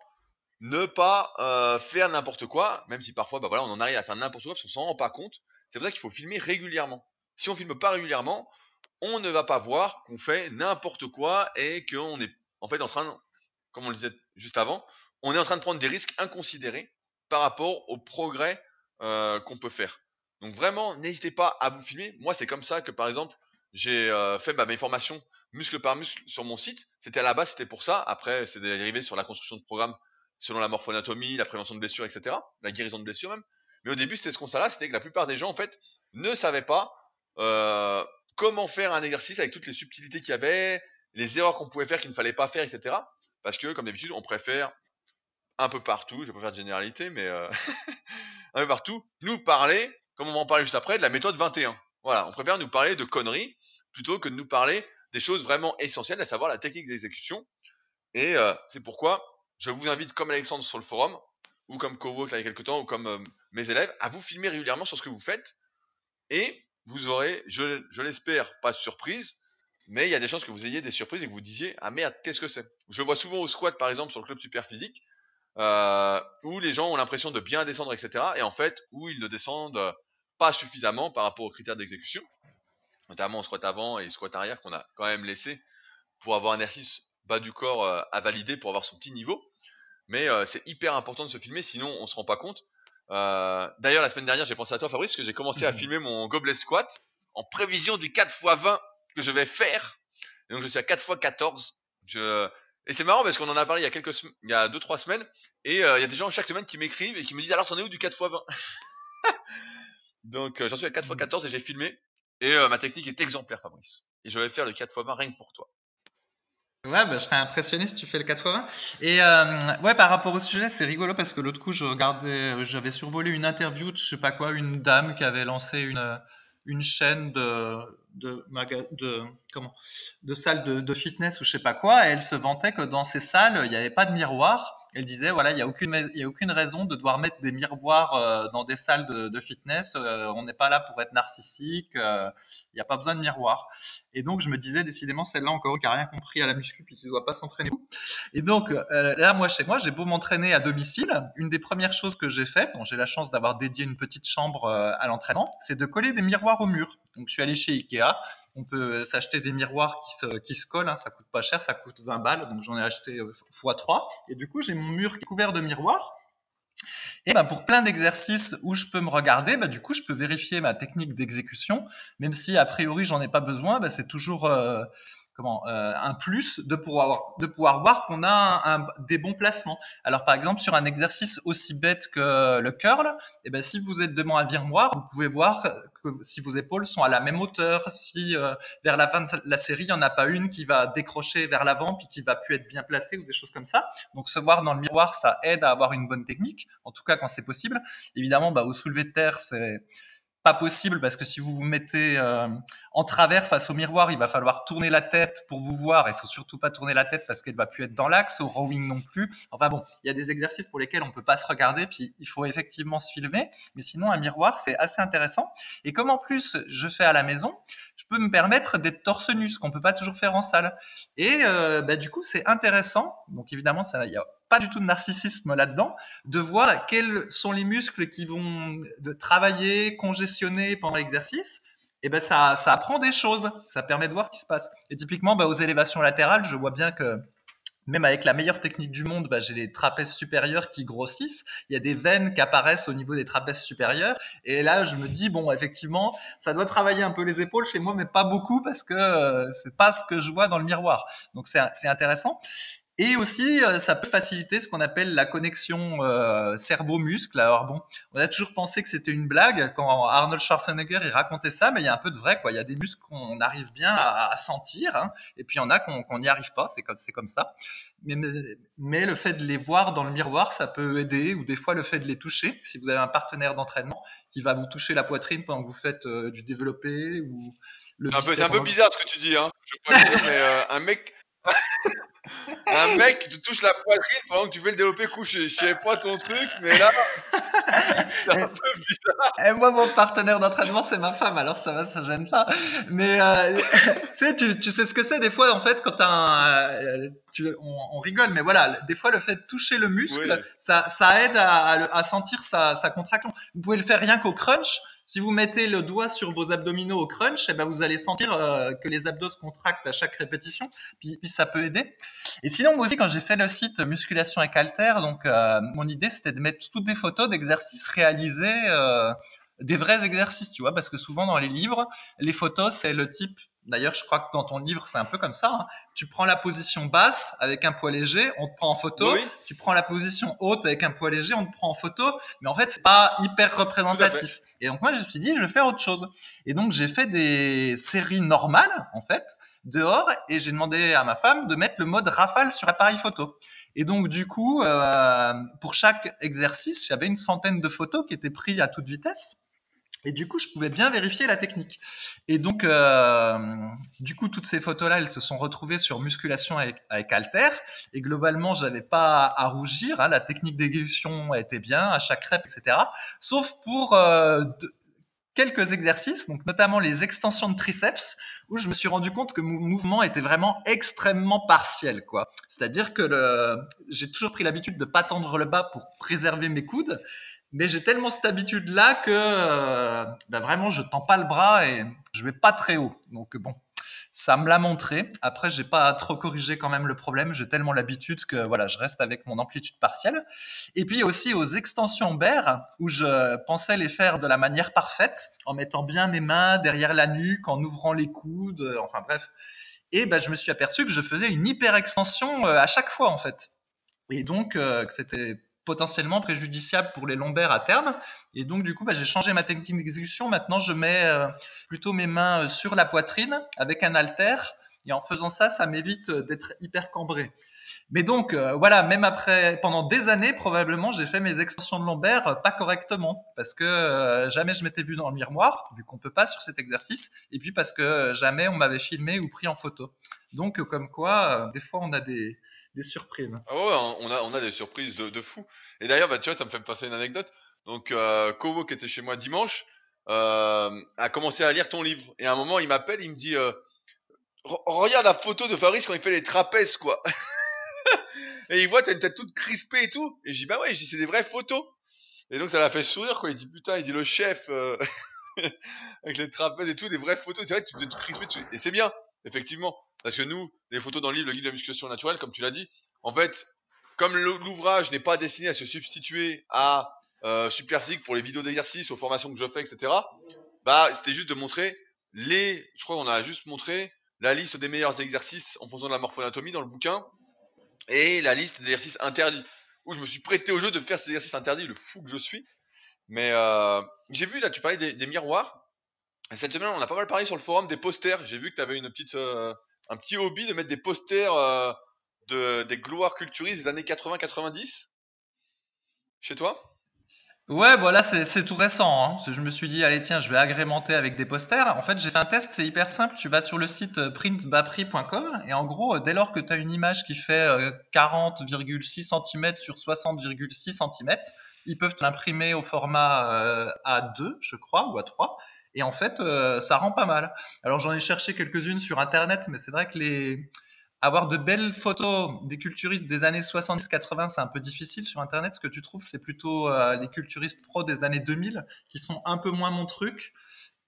ne pas euh, faire n'importe quoi, même si parfois, bah voilà, on en arrive à faire n'importe quoi parce qu'on s'en rend pas compte. C'est pour ça qu'il faut filmer régulièrement. Si on filme pas régulièrement, on ne va pas voir qu'on fait n'importe quoi et qu'on est en fait en train, comme on le disait juste avant, on est en train de prendre des risques inconsidérés par rapport au progrès euh, qu'on peut faire. Donc vraiment, n'hésitez pas à vous filmer. Moi, c'est comme ça que par exemple, j'ai euh, fait bah, mes formations muscle par muscle sur mon site. C'était à la base, c'était pour ça. Après, c'est dérivé sur la construction de programmes selon la morphoanatomie, la prévention de blessures, etc. La guérison de blessures même. Mais au début, c'était ce constat-là, c'était que la plupart des gens, en fait, ne savaient pas euh, comment faire un exercice avec toutes les subtilités qu'il y avait, les erreurs qu'on pouvait faire qu'il ne fallait pas faire, etc. Parce que, comme d'habitude, on préfère un peu partout, je vais pas faire de généralité, mais euh, un peu partout, nous parler, comme on va en parler juste après, de la méthode 21. Voilà, on préfère nous parler de conneries plutôt que de nous parler des choses vraiment essentielles, à savoir la technique d'exécution. Et euh, c'est pourquoi je vous invite, comme Alexandre sur le forum, ou comme Cowork il y a quelques temps, ou comme euh, mes élèves, à vous filmer régulièrement sur ce que vous faites. Et vous aurez, je, je l'espère, pas de surprise, mais il y a des chances que vous ayez des surprises et que vous disiez ah merde qu'est-ce que c'est? Je vois souvent au squat par exemple sur le club super physique euh, où les gens ont l'impression de bien descendre etc et en fait où ils ne descendent pas suffisamment par rapport aux critères d'exécution, notamment au squat avant et squat arrière qu'on a quand même laissé pour avoir un exercice bas du corps euh, à valider pour avoir son petit niveau. Mais euh, c'est hyper important de se filmer sinon on se rend pas compte. Euh, d'ailleurs, la semaine dernière, j'ai pensé à toi, Fabrice, que j'ai commencé à filmer mon gobelet squat en prévision du 4 x 20 que je vais faire. Et donc je suis à 4 x 14. Je... Et c'est marrant parce qu'on en a parlé il y a quelques sem- il y a 2-3 semaines. Et euh, il y a des gens chaque semaine qui m'écrivent et qui me disent alors t'en es où du 4 x 20 Donc euh, j'en suis à 4 x 14 et j'ai filmé. Et euh, ma technique est exemplaire Fabrice. Et je vais faire le 4 x 20 rien que pour toi. Ouais, bah, je serais impressionné si tu fais le 80. Et euh, ouais, par rapport au sujet, c'est rigolo parce que l'autre coup, je regardais, j'avais survolé une interview de je sais pas quoi, une dame qui avait lancé une une chaîne de de de comment de salles de, de fitness ou je sais pas quoi. Et elle se vantait que dans ces salles, il n'y avait pas de miroir. Elle disait voilà, il y a aucune y a aucune raison de devoir mettre des miroirs euh, dans des salles de, de fitness. Euh, on n'est pas là pour être narcissique. euh, Il n'y a pas besoin de miroir. Et donc, je me disais, décidément, celle-là encore qui a rien compris à la muscu, puis tu dois pas s'entraîner. Et donc, euh, là, moi, chez moi, j'ai beau m'entraîner à domicile. Une des premières choses que j'ai fait, bon, j'ai la chance d'avoir dédié une petite chambre euh, à l'entraînement, c'est de coller des miroirs au mur. Donc, je suis allé chez Ikea. On peut s'acheter des miroirs qui se, collent, hein, ça coûte pas cher, ça coûte 20 balles, donc j'en ai acheté euh, x3. Et du coup, j'ai mon mur qui est couvert de miroirs. Et ben pour plein d'exercices où je peux me regarder, ben du coup je peux vérifier ma technique d'exécution, même si a priori j'en ai pas besoin, ben c'est toujours euh, comment euh, un plus de pouvoir de pouvoir voir qu'on a un, un- des bons placements. Alors par exemple sur un exercice aussi bête que le curl, et ben si vous êtes devant un miroir, vous pouvez voir que si vos épaules sont à la même hauteur, si euh, vers la fin de la série il n'y en a pas une qui va décrocher vers l'avant puis qui va plus être bien placée ou des choses comme ça. Donc se voir dans le miroir, ça aide à avoir une bonne technique, en tout cas quand c'est possible. Évidemment, bah, au soulevé de terre, c'est pas possible parce que si vous vous mettez euh, en travers face au miroir, il va falloir tourner la tête pour vous voir. Il faut surtout pas tourner la tête parce qu'elle va plus être dans l'axe. Au rowing non plus. Enfin bon, il y a des exercices pour lesquels on peut pas se regarder, puis il faut effectivement se filmer. Mais sinon, un miroir, c'est assez intéressant. Et comme en plus je fais à la maison, je peux me permettre d'être torse nu, ce qu'on peut pas toujours faire en salle. Et euh, bah, du coup, c'est intéressant. Donc évidemment, il y a pas du tout de narcissisme là-dedans, de voir quels sont les muscles qui vont travailler, congestionner pendant l'exercice. Et ben ça, ça apprend des choses, ça permet de voir ce qui se passe. Et typiquement, bah, aux élévations latérales, je vois bien que même avec la meilleure technique du monde, bah, j'ai les trapèzes supérieurs qui grossissent. Il y a des veines qui apparaissent au niveau des trapèzes supérieurs. Et là, je me dis bon, effectivement, ça doit travailler un peu les épaules chez moi, mais pas beaucoup parce que euh, c'est pas ce que je vois dans le miroir. Donc c'est intéressant. Et aussi, euh, ça peut faciliter ce qu'on appelle la connexion euh, cerveau-muscle. Alors bon, on a toujours pensé que c'était une blague quand Arnold Schwarzenegger il racontait ça, mais il y a un peu de vrai quoi. Il y a des muscles qu'on arrive bien à, à sentir, hein, et puis il y en a qu'on qu'on n'y arrive pas. C'est comme comme ça. Mais, mais, mais le fait de les voir dans le miroir, ça peut aider, ou des fois le fait de les toucher. Si vous avez un partenaire d'entraînement qui va vous toucher la poitrine pendant que vous faites euh, du développé ou C'est un peu, un bizarre ce que tu dis, hein. Je peux dire, mais euh, un mec, un mec qui te touche la poitrine pendant que tu fais le développé couché. Je sais pas ton truc, mais là, c'est un peu bizarre. Et moi, mon partenaire d'entraînement, c'est ma femme, alors ça va, ça gêne pas. Mais euh, tu sais, tu, tu sais ce que c'est des fois, en fait, quand t'as un, euh, tu, on, on rigole, mais voilà, des fois, le fait de toucher le muscle, Oui. ça, ça aide à, à le- à sentir sa, sa contraction. Vous pouvez le faire rien qu'au crunch. Si vous mettez le doigt sur vos abdominaux au crunch, eh ben vous allez sentir euh, que les abdos se contractent à chaque répétition, puis, ça peut aider. Et sinon, moi aussi, quand j'ai fait le site Musculation et Calter, donc euh, mon idée c'était de mettre toutes des photos d'exercices réalisés, euh, des vrais exercices, tu vois, parce que souvent dans les livres, les photos c'est le type. D'ailleurs, je crois que dans ton livre c'est un peu comme ça. hein. Tu prends la position basse avec un poids léger, on te prend en photo. Oui. Tu prends la position haute avec un poids léger, on te prend en photo. Mais en fait, c'est pas hyper représentatif. Et donc moi, je me suis dit, je vais faire autre chose. Et donc j'ai fait des séries normales, en fait, dehors, et j'ai demandé à ma femme de mettre le mode rafale sur appareil photo. Et donc du coup, euh, pour chaque exercice, j'avais une centaine de photos qui étaient prises à toute vitesse. Et du coup, je pouvais bien vérifier la technique. Et donc, euh, du coup, toutes ces photos-là, elles se sont retrouvées sur musculation avec, avec Alter. Et globalement, j'avais pas à rougir. Hein, la technique d'exécution était bien à chaque rep, etc. Sauf pour euh, quelques exercices, donc notamment les extensions de triceps, où je me suis rendu compte que mon mouvement était vraiment extrêmement partiel, quoi. C'est-à-dire que le... j'ai toujours pris l'habitude de pas tendre le bas pour préserver mes coudes, mais j'ai tellement cette habitude-là que euh, ben vraiment je tends pas le bras et je vais pas très haut. Donc bon, ça me l'a montré. Après, j'ai pas trop corrigé quand même le problème. J'ai tellement l'habitude que voilà, je reste avec mon amplitude partielle. Et puis aussi aux extensions Baird, où je pensais les faire de la manière parfaite, en mettant bien mes mains derrière la nuque, en ouvrant les coudes, euh, enfin bref. Et bah, je me suis aperçu que je faisais une hyper extension à chaque fois en fait. Et donc que c'était potentiellement préjudiciable pour les lombaires à terme. Et donc du coup, bah, j'ai changé ma technique d'exécution. Maintenant, je mets plutôt mes mains sur la poitrine avec un halter. Et en faisant ça, ça m'évite d'être hyper cambré. Mais donc, euh, voilà, même après, pendant des années, probablement, j'ai fait mes extensions de lombaire euh, pas correctement, parce que euh, jamais je m'étais vu dans le miroir, vu qu'on peut pas sur cet exercice, et puis parce que jamais on m'avait filmé ou pris en photo. Donc, comme quoi, des fois, on a des, surprises. Ah ouais, on a, on a des surprises de, de fou. Et d'ailleurs, bah, tu vois, ça me fait passer une anecdote. Donc, Kovo, qui était chez moi dimanche, a commencé à lire ton livre. Et à un moment, il m'appelle, il me dit, regarde la photo de Faris quand il fait les trapèzes, quoi. et il voit, t'as une tête toute crispée et tout. Et je dis, bah ouais, je dis, c'est des vraies photos. Et donc, ça l'a fait sourire, quoi. Il dit, putain, il dit, le chef, euh, avec les trapèzes et tout, des vraies photos. C'est vrai, tu t'es tout crispé dessus. Et c'est bien, effectivement. Parce que nous, les photos dans le livre, le guide de la musculation naturelle, comme tu l'as dit, en fait, comme l'ouvrage n'est pas destiné à se substituer à euh, Superphysique pour les vidéos d'exercice, aux formations que je fais, etc., bah, c'était juste de montrer les, je crois qu'on a juste montré la liste des meilleurs exercices en faisant de la morphoanatomie dans le bouquin et la liste d'exercices interdits. Où je me suis prêté au jeu de faire ces exercices interdits, le fou que je suis. Mais euh, j'ai vu là, tu parlais des, miroirs. Cette semaine, on a pas mal parlé sur le forum des posters. J'ai vu que tu avais une petite, euh, un petit hobby de mettre des posters euh, de, des gloires culturistes des années 80-90 chez toi? Ouais, voilà, c'est tout récent. Hein. Je me suis dit, allez, tiens, je vais agrémenter avec des posters. En fait, j'ai fait un test, c'est hyper simple. Tu vas sur le site euh, printbapri.com et en gros, euh, dès lors que tu as une image qui fait 40,6 euh, cm sur 60,6 cm, ils peuvent l'imprimer au format A2, je crois, ou A3. Et en fait, ça rend pas mal. Alors, j'en ai cherché quelques-unes sur Internet, mais c'est vrai que les avoir de belles photos des culturistes des années 70-80, c'est un peu difficile sur Internet. Ce que tu trouves, c'est plutôt euh, les culturistes pro des années 2000 qui sont un peu moins mon truc.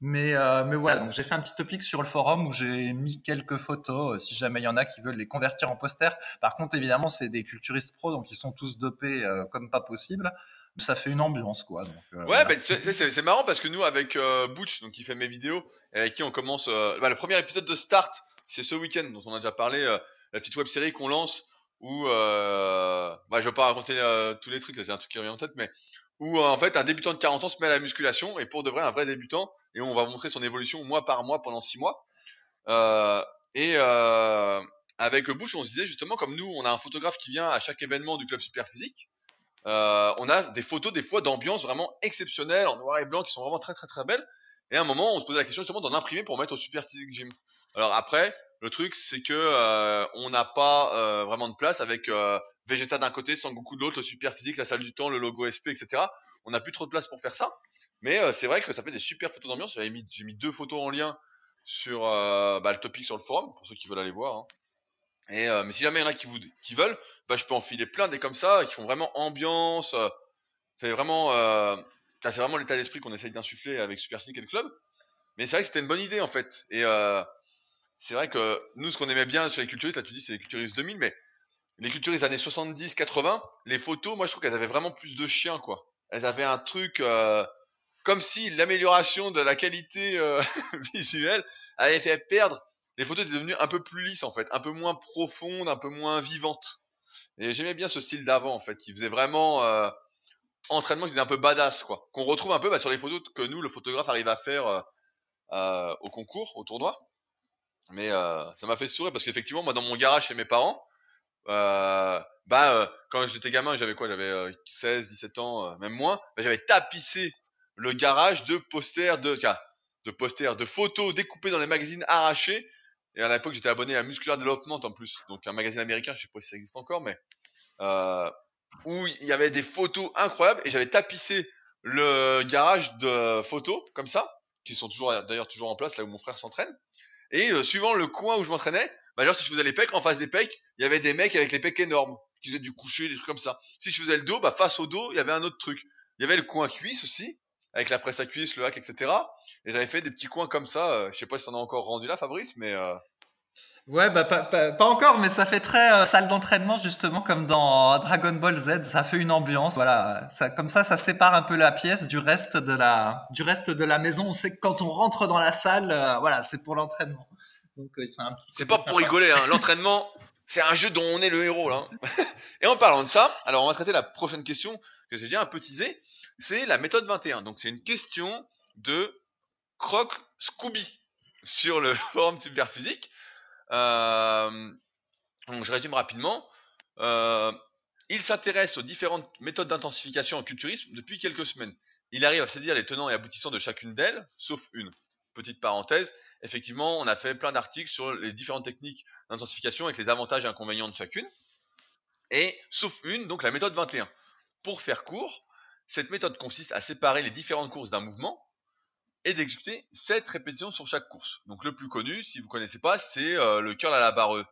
Mais, euh, mais voilà, donc j'ai fait un petit topic sur le forum où j'ai mis quelques photos, euh, si jamais il y en a qui veulent les convertir en poster. Par contre, évidemment, c'est des culturistes pro, donc ils sont tous dopés comme pas possible. Ça fait une ambiance, quoi. Donc, ouais, bah, c'est marrant parce que nous, avec Butch, donc qui fait mes vidéos, et avec qui on commence bah, le premier épisode de Start, c'est ce week-end dont on a déjà parlé, euh, la petite web série qu'on lance où, euh, bah, je vais pas raconter euh, tous les trucs, c'est un truc qui revient en tête, mais où en fait un débutant de 40 ans se met à la musculation et pour de vrai un vrai débutant et on va montrer son évolution mois par mois pendant 6 mois. et avec Bush, on se disait justement comme nous, on a un photographe qui vient à chaque événement du club super physique. on a des photos des fois d'ambiance vraiment exceptionnelles en noir et blanc qui sont vraiment très très très belles. Et à un moment, on se posait la question justement d'en imprimer pour mettre au super physique gym. Alors après, le truc c'est que euh, on n'a pas euh, vraiment de place avec euh, Vegeta d'un côté, Sangoku de l'autre, le super physique, la salle du temps, le logo SP, etc. On n'a plus trop de place pour faire ça. Mais euh, c'est vrai que ça fait des super photos d'ambiance. J'avais mis, j'ai mis deux photos en lien sur bah, le topic sur le forum pour ceux qui veulent aller voir. Hein. Et mais si jamais il y en a qui, vous, qui veulent, bah, je peux en filer plein des comme ça qui font vraiment ambiance. fait vraiment, c'est vraiment l'état d'esprit qu'on essaye d'insuffler avec Super Physique et le club. Mais c'est vrai que c'était une bonne idée en fait. Et c'est vrai que nous, ce qu'on aimait bien sur les culturistes, là tu dis c'est les culturistes 2000, mais les culturistes années 70, 80, les photos, moi je trouve qu'elles avaient vraiment plus de chiens, quoi. Elles avaient un truc euh, comme si l'amélioration de la qualité euh, visuelle avait fait perdre. Les photos étaient devenues un peu plus lisses en fait, un peu moins profondes, un peu moins vivantes. Et j'aimais bien ce style d'avant en fait, qui faisait vraiment euh, entraînement, qui faisait un peu badass quoi. Qu'on retrouve un peu bah, sur les photos que nous, le photographe, arrive à faire au concours, au tournoi. Mais euh, ça m'a fait sourire parce qu'effectivement, moi, dans mon garage chez mes parents, euh, bah, euh, quand j'étais gamin, j'avais quoi? J'avais 16, 17 ans, même moins. Bah, j'avais tapissé le garage de posters, de, de posters, de photos découpées dans les magazines arrachés. Et à l'époque, j'étais abonné à Muscular Development en plus, donc un magazine américain, je sais pas si ça existe encore, mais où il y avait des photos incroyables et j'avais tapissé le garage de photos comme ça, qui sont toujours d'ailleurs toujours en place là où mon frère s'entraîne. Et euh, suivant le coin où je m'entraînais, bah genre si je faisais les pecs, en face des pecs, il y avait des mecs avec les pecs énormes, qui faisaient du coucher, des trucs comme ça. Si je faisais le dos, bah face au dos, il y avait un autre truc. Il y avait le coin cuisse aussi, avec la presse à cuisse, le hack, etc. Et j'avais fait des petits coins comme ça. Euh, je sais pas si t'en as encore rendu là, Fabrice, mais euh... Ouais, bah pas, pas, encore, mais ça fait très euh, salle d'entraînement justement comme dans Dragon Ball Z. Ça fait une ambiance, voilà. Ça, comme ça, ça sépare un peu la pièce du reste de la, du reste de la maison. On sait que quand on rentre dans la salle, euh, voilà, c'est pour l'entraînement. Donc euh, c'est un petit C'est pas pour sympa. rigoler, hein. l'entraînement, c'est un jeu dont on est le héros là. hein. Et en parlant de ça, alors on va traiter la prochaine question que j'ai déjà un peu teasé, c'est la méthode 21. Donc c'est une question de Croc Scooby sur le forum Superphysique. Euh, je résume rapidement. Euh, il s'intéresse aux différentes méthodes d'intensification en culturisme depuis quelques semaines. Il arrive à saisir les tenants et aboutissants de chacune d'elles, sauf une. Petite parenthèse, effectivement, on a fait plein d'articles sur les différentes techniques d'intensification avec les avantages et inconvénients de chacune. Et sauf une, donc la méthode 21. Pour faire court, cette méthode consiste à séparer les différentes courses d'un mouvement et d'exécuter 7 répétitions sur chaque course. Donc le plus connu, si vous connaissez pas, c'est euh, le curl à la barre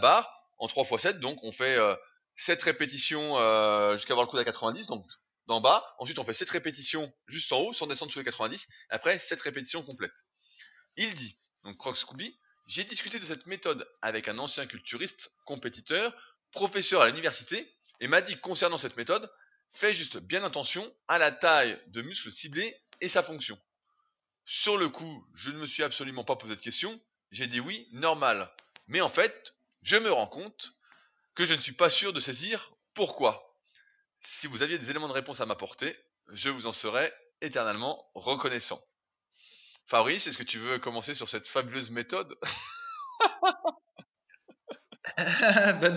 barre en 3 x 7. Donc on fait euh, 7 répétitions euh, jusqu'à avoir le coude à 90, donc d'en bas. Ensuite on fait 7 répétitions juste en haut sans descendre sous les 90. Après 7 répétitions complètes. Il dit, donc Croc Scooby, j'ai discuté de cette méthode avec un ancien culturiste, compétiteur, professeur à l'université, et m'a dit concernant cette méthode, fais juste bien attention à la taille de muscles ciblés et sa fonction. Sur le coup, je ne me suis absolument pas posé de question, j'ai dit oui, normal. Mais en fait, je me rends compte que je ne suis pas sûr de saisir pourquoi. Si vous aviez des éléments de réponse à m'apporter, je vous en serais éternellement reconnaissant. Fabrice, est-ce que tu veux commencer sur cette fabuleuse méthode? Bah,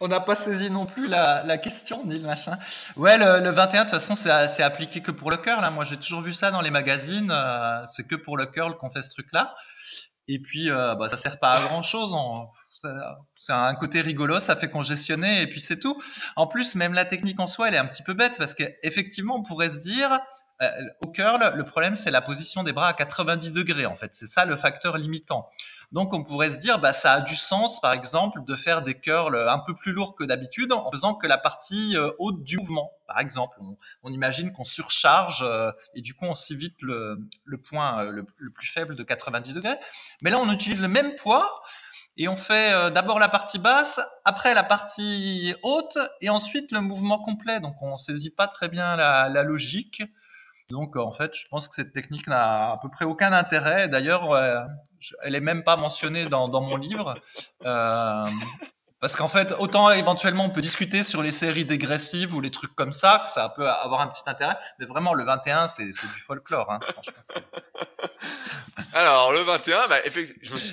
on n'a pas saisi non plus la, question ni le machin. Ouais, le, le 21 de toute façon c'est appliqué que pour le curl. Moi j'ai toujours vu ça dans les magazines. euh, c'est que pour le curl qu'on fait ce truc-là. Et puis euh, bah, ça sert pas à grand chose. C'est un côté rigolo, ça fait congestionner et puis c'est tout. En plus, même la technique en soi, elle est un petit peu bête parce qu'effectivement, on pourrait se dire, euh, au curl, le problème c'est la position des bras à 90 degrés en fait. C'est ça le facteur limitant. Donc on pourrait se dire, bah, ça a du sens, par exemple, de faire des curls un peu plus lourds que d'habitude en faisant que la partie euh, haute du mouvement. Par exemple, on, imagine qu'on surcharge euh, et du coup on s'évite le, le point euh, le, plus faible de 90 degrés. Mais là, on utilise le même poids et on fait euh, d'abord la partie basse, après la partie haute et ensuite le mouvement complet. Donc on saisit pas très bien la logique. Donc en fait, je pense que cette technique n'a à peu près aucun intérêt. D'ailleurs, euh, elle est même pas mentionnée dans, mon livre. Euh, parce qu'en fait, autant éventuellement on peut discuter sur les séries dégressives ou les trucs comme ça, que ça peut avoir un petit intérêt, mais vraiment le 21, c'est du folklore. Hein, Alors, le 21, bah, je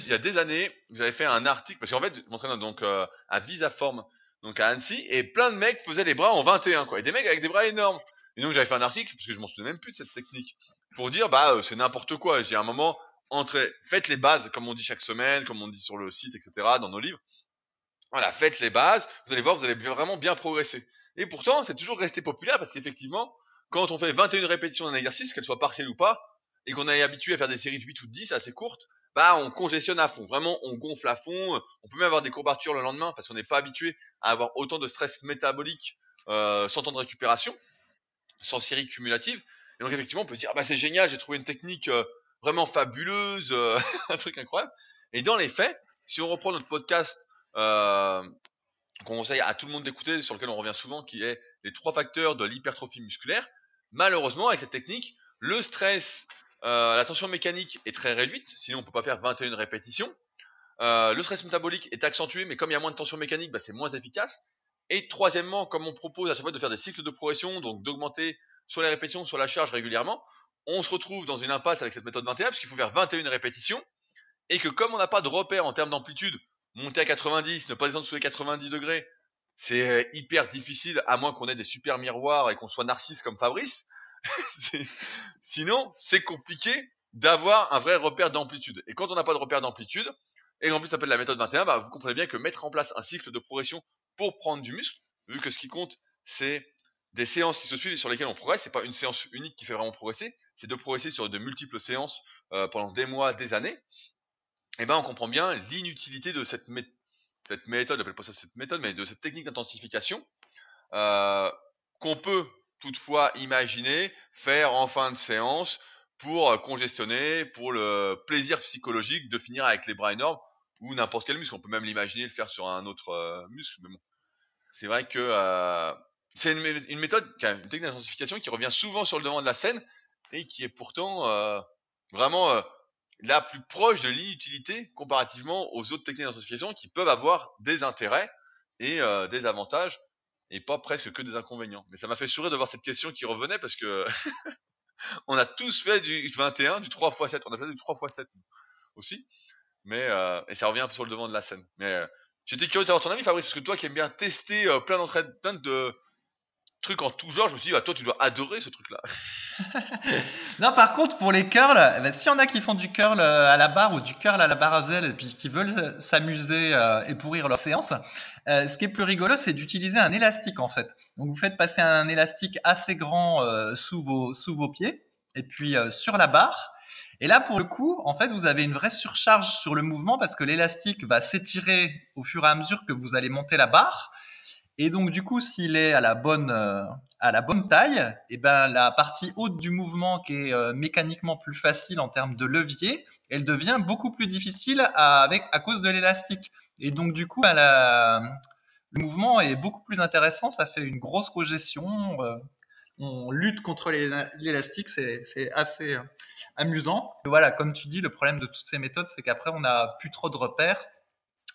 il y a des années, avez fait un article, parce qu'en fait, je m'entraîne donc euh, à Visaform, donc à Annecy, et plein de mecs faisaient les bras en 21, quoi. Et des mecs avec des bras énormes. Et donc, j'avais fait un article, parce que je m'en souvenais même plus de cette technique, pour dire, bah, euh, c'est n'importe quoi. J'ai un moment, entre, faites les bases, comme on dit chaque semaine, comme on dit sur le site, etc., dans nos livres. Voilà, faites les bases, vous allez voir, vous allez vraiment bien progresser. Et pourtant, c'est toujours resté populaire, parce qu'effectivement, quand on fait 21 répétitions d'un exercice, qu'elles soient partielles ou pas, et qu'on est habitué à faire des séries de 8 ou de 10 assez courtes, bah on congestionne à fond. Vraiment, on gonfle à fond. On peut même avoir des courbatures le lendemain parce qu'on n'est pas habitué à avoir autant de stress métabolique euh, sans temps de récupération, sans série cumulative. Et donc effectivement, on peut se dire ah bah c'est génial, j'ai trouvé une technique euh, vraiment fabuleuse, euh, un truc incroyable. Et dans les faits, si on reprend notre podcast euh, qu'on conseille à tout le monde d'écouter, sur lequel on revient souvent, qui est les trois facteurs de l'hypertrophie musculaire, malheureusement avec cette technique, le stress la tension mécanique est très réduite, sinon on peut pas faire 21 répétitions. Le stress métabolique est accentué, mais comme il y a moins de tension mécanique, bah, c'est moins efficace. Et troisièmement, comme on propose à chaque fois de faire des cycles de progression, donc d'augmenter soit les répétitions, soit la charge régulièrement, on se retrouve dans une impasse avec cette méthode 21, parce qu'il faut faire 21 répétitions, et que comme on n'a pas de repère en termes d'amplitude, monter à 90, ne pas descendre sous les 90 degrés, c'est euh, hyper difficile, à moins qu'on ait des super miroirs et qu'on soit narcisse comme Fabrice. Sinon, c'est compliqué d'avoir un vrai repère d'amplitude. Et quand on n'a pas de repère d'amplitude, et en plus ça s'appelle la méthode 21, bah, vous comprenez bien que mettre en place un cycle de progression pour prendre du muscle, vu que ce qui compte, c'est des séances qui se suivent et sur lesquelles on progresse, c'est pas une séance unique qui fait vraiment progresser, c'est de progresser sur de multiples séances euh, pendant des mois, des années, et ben on comprend bien l'inutilité de cette, mé- cette méthode, pas ça cette méthode, mais de cette technique d'intensification, euh, qu'on peut toutefois imaginer faire en fin de séance pour congestionner, pour le plaisir psychologique de finir avec les bras énormes ou n'importe quel muscle. On peut même l'imaginer le faire sur un autre euh, muscle. Mais bon, c'est vrai que euh, c'est une, mé- une méthode, une technique d'intensification qui revient souvent sur le devant de la scène et qui est pourtant euh, vraiment la plus proche de l'inutilité comparativement aux autres techniques d'intensification qui peuvent avoir des intérêts et euh, des avantages et pas presque que des inconvénients. Mais ça m'a fait sourire de voir cette question qui revenait parce que on a tous fait du 21, du 3 x 7, on a fait du 3 x 7 aussi. Mais euh, et ça revient un peu sur le devant de la scène. Mais euh, j'étais curieux de savoir ton avis Fabrice parce que toi qui aimes bien tester euh, plein d'entraînements plein de trucs en tout genre, je me suis dit, bah, toi, tu dois adorer ce truc-là. non, par contre, pour les curls, eh ben, s'il y en a qui font du curl à la barre ou du curl à la barre à zèle et puis qui veulent s'amuser et pourrir leur séance, ce qui est plus rigolo, c'est d'utiliser un élastique en fait. Donc, vous faites passer un élastique assez grand sous vos pieds et puis sur la barre. Et là, pour le coup, en fait, vous avez une vraie surcharge sur le mouvement parce que l'élastique va s'étirer au fur et à mesure que vous allez monter la barre. Et donc du coup, s'il est à la bonne euh, à la bonne taille, et eh ben la partie haute du mouvement qui est euh, mécaniquement plus facile en termes de levier, elle devient beaucoup plus difficile à, avec à cause de l'élastique. Et donc du coup, la, le mouvement est beaucoup plus intéressant. Ça fait une grosse cogestion. Euh, on lutte contre l'élastique, c'est assez amusant. voilà, comme tu dis, le problème de toutes ces méthodes, c'est qu'après on n'a plus trop de repères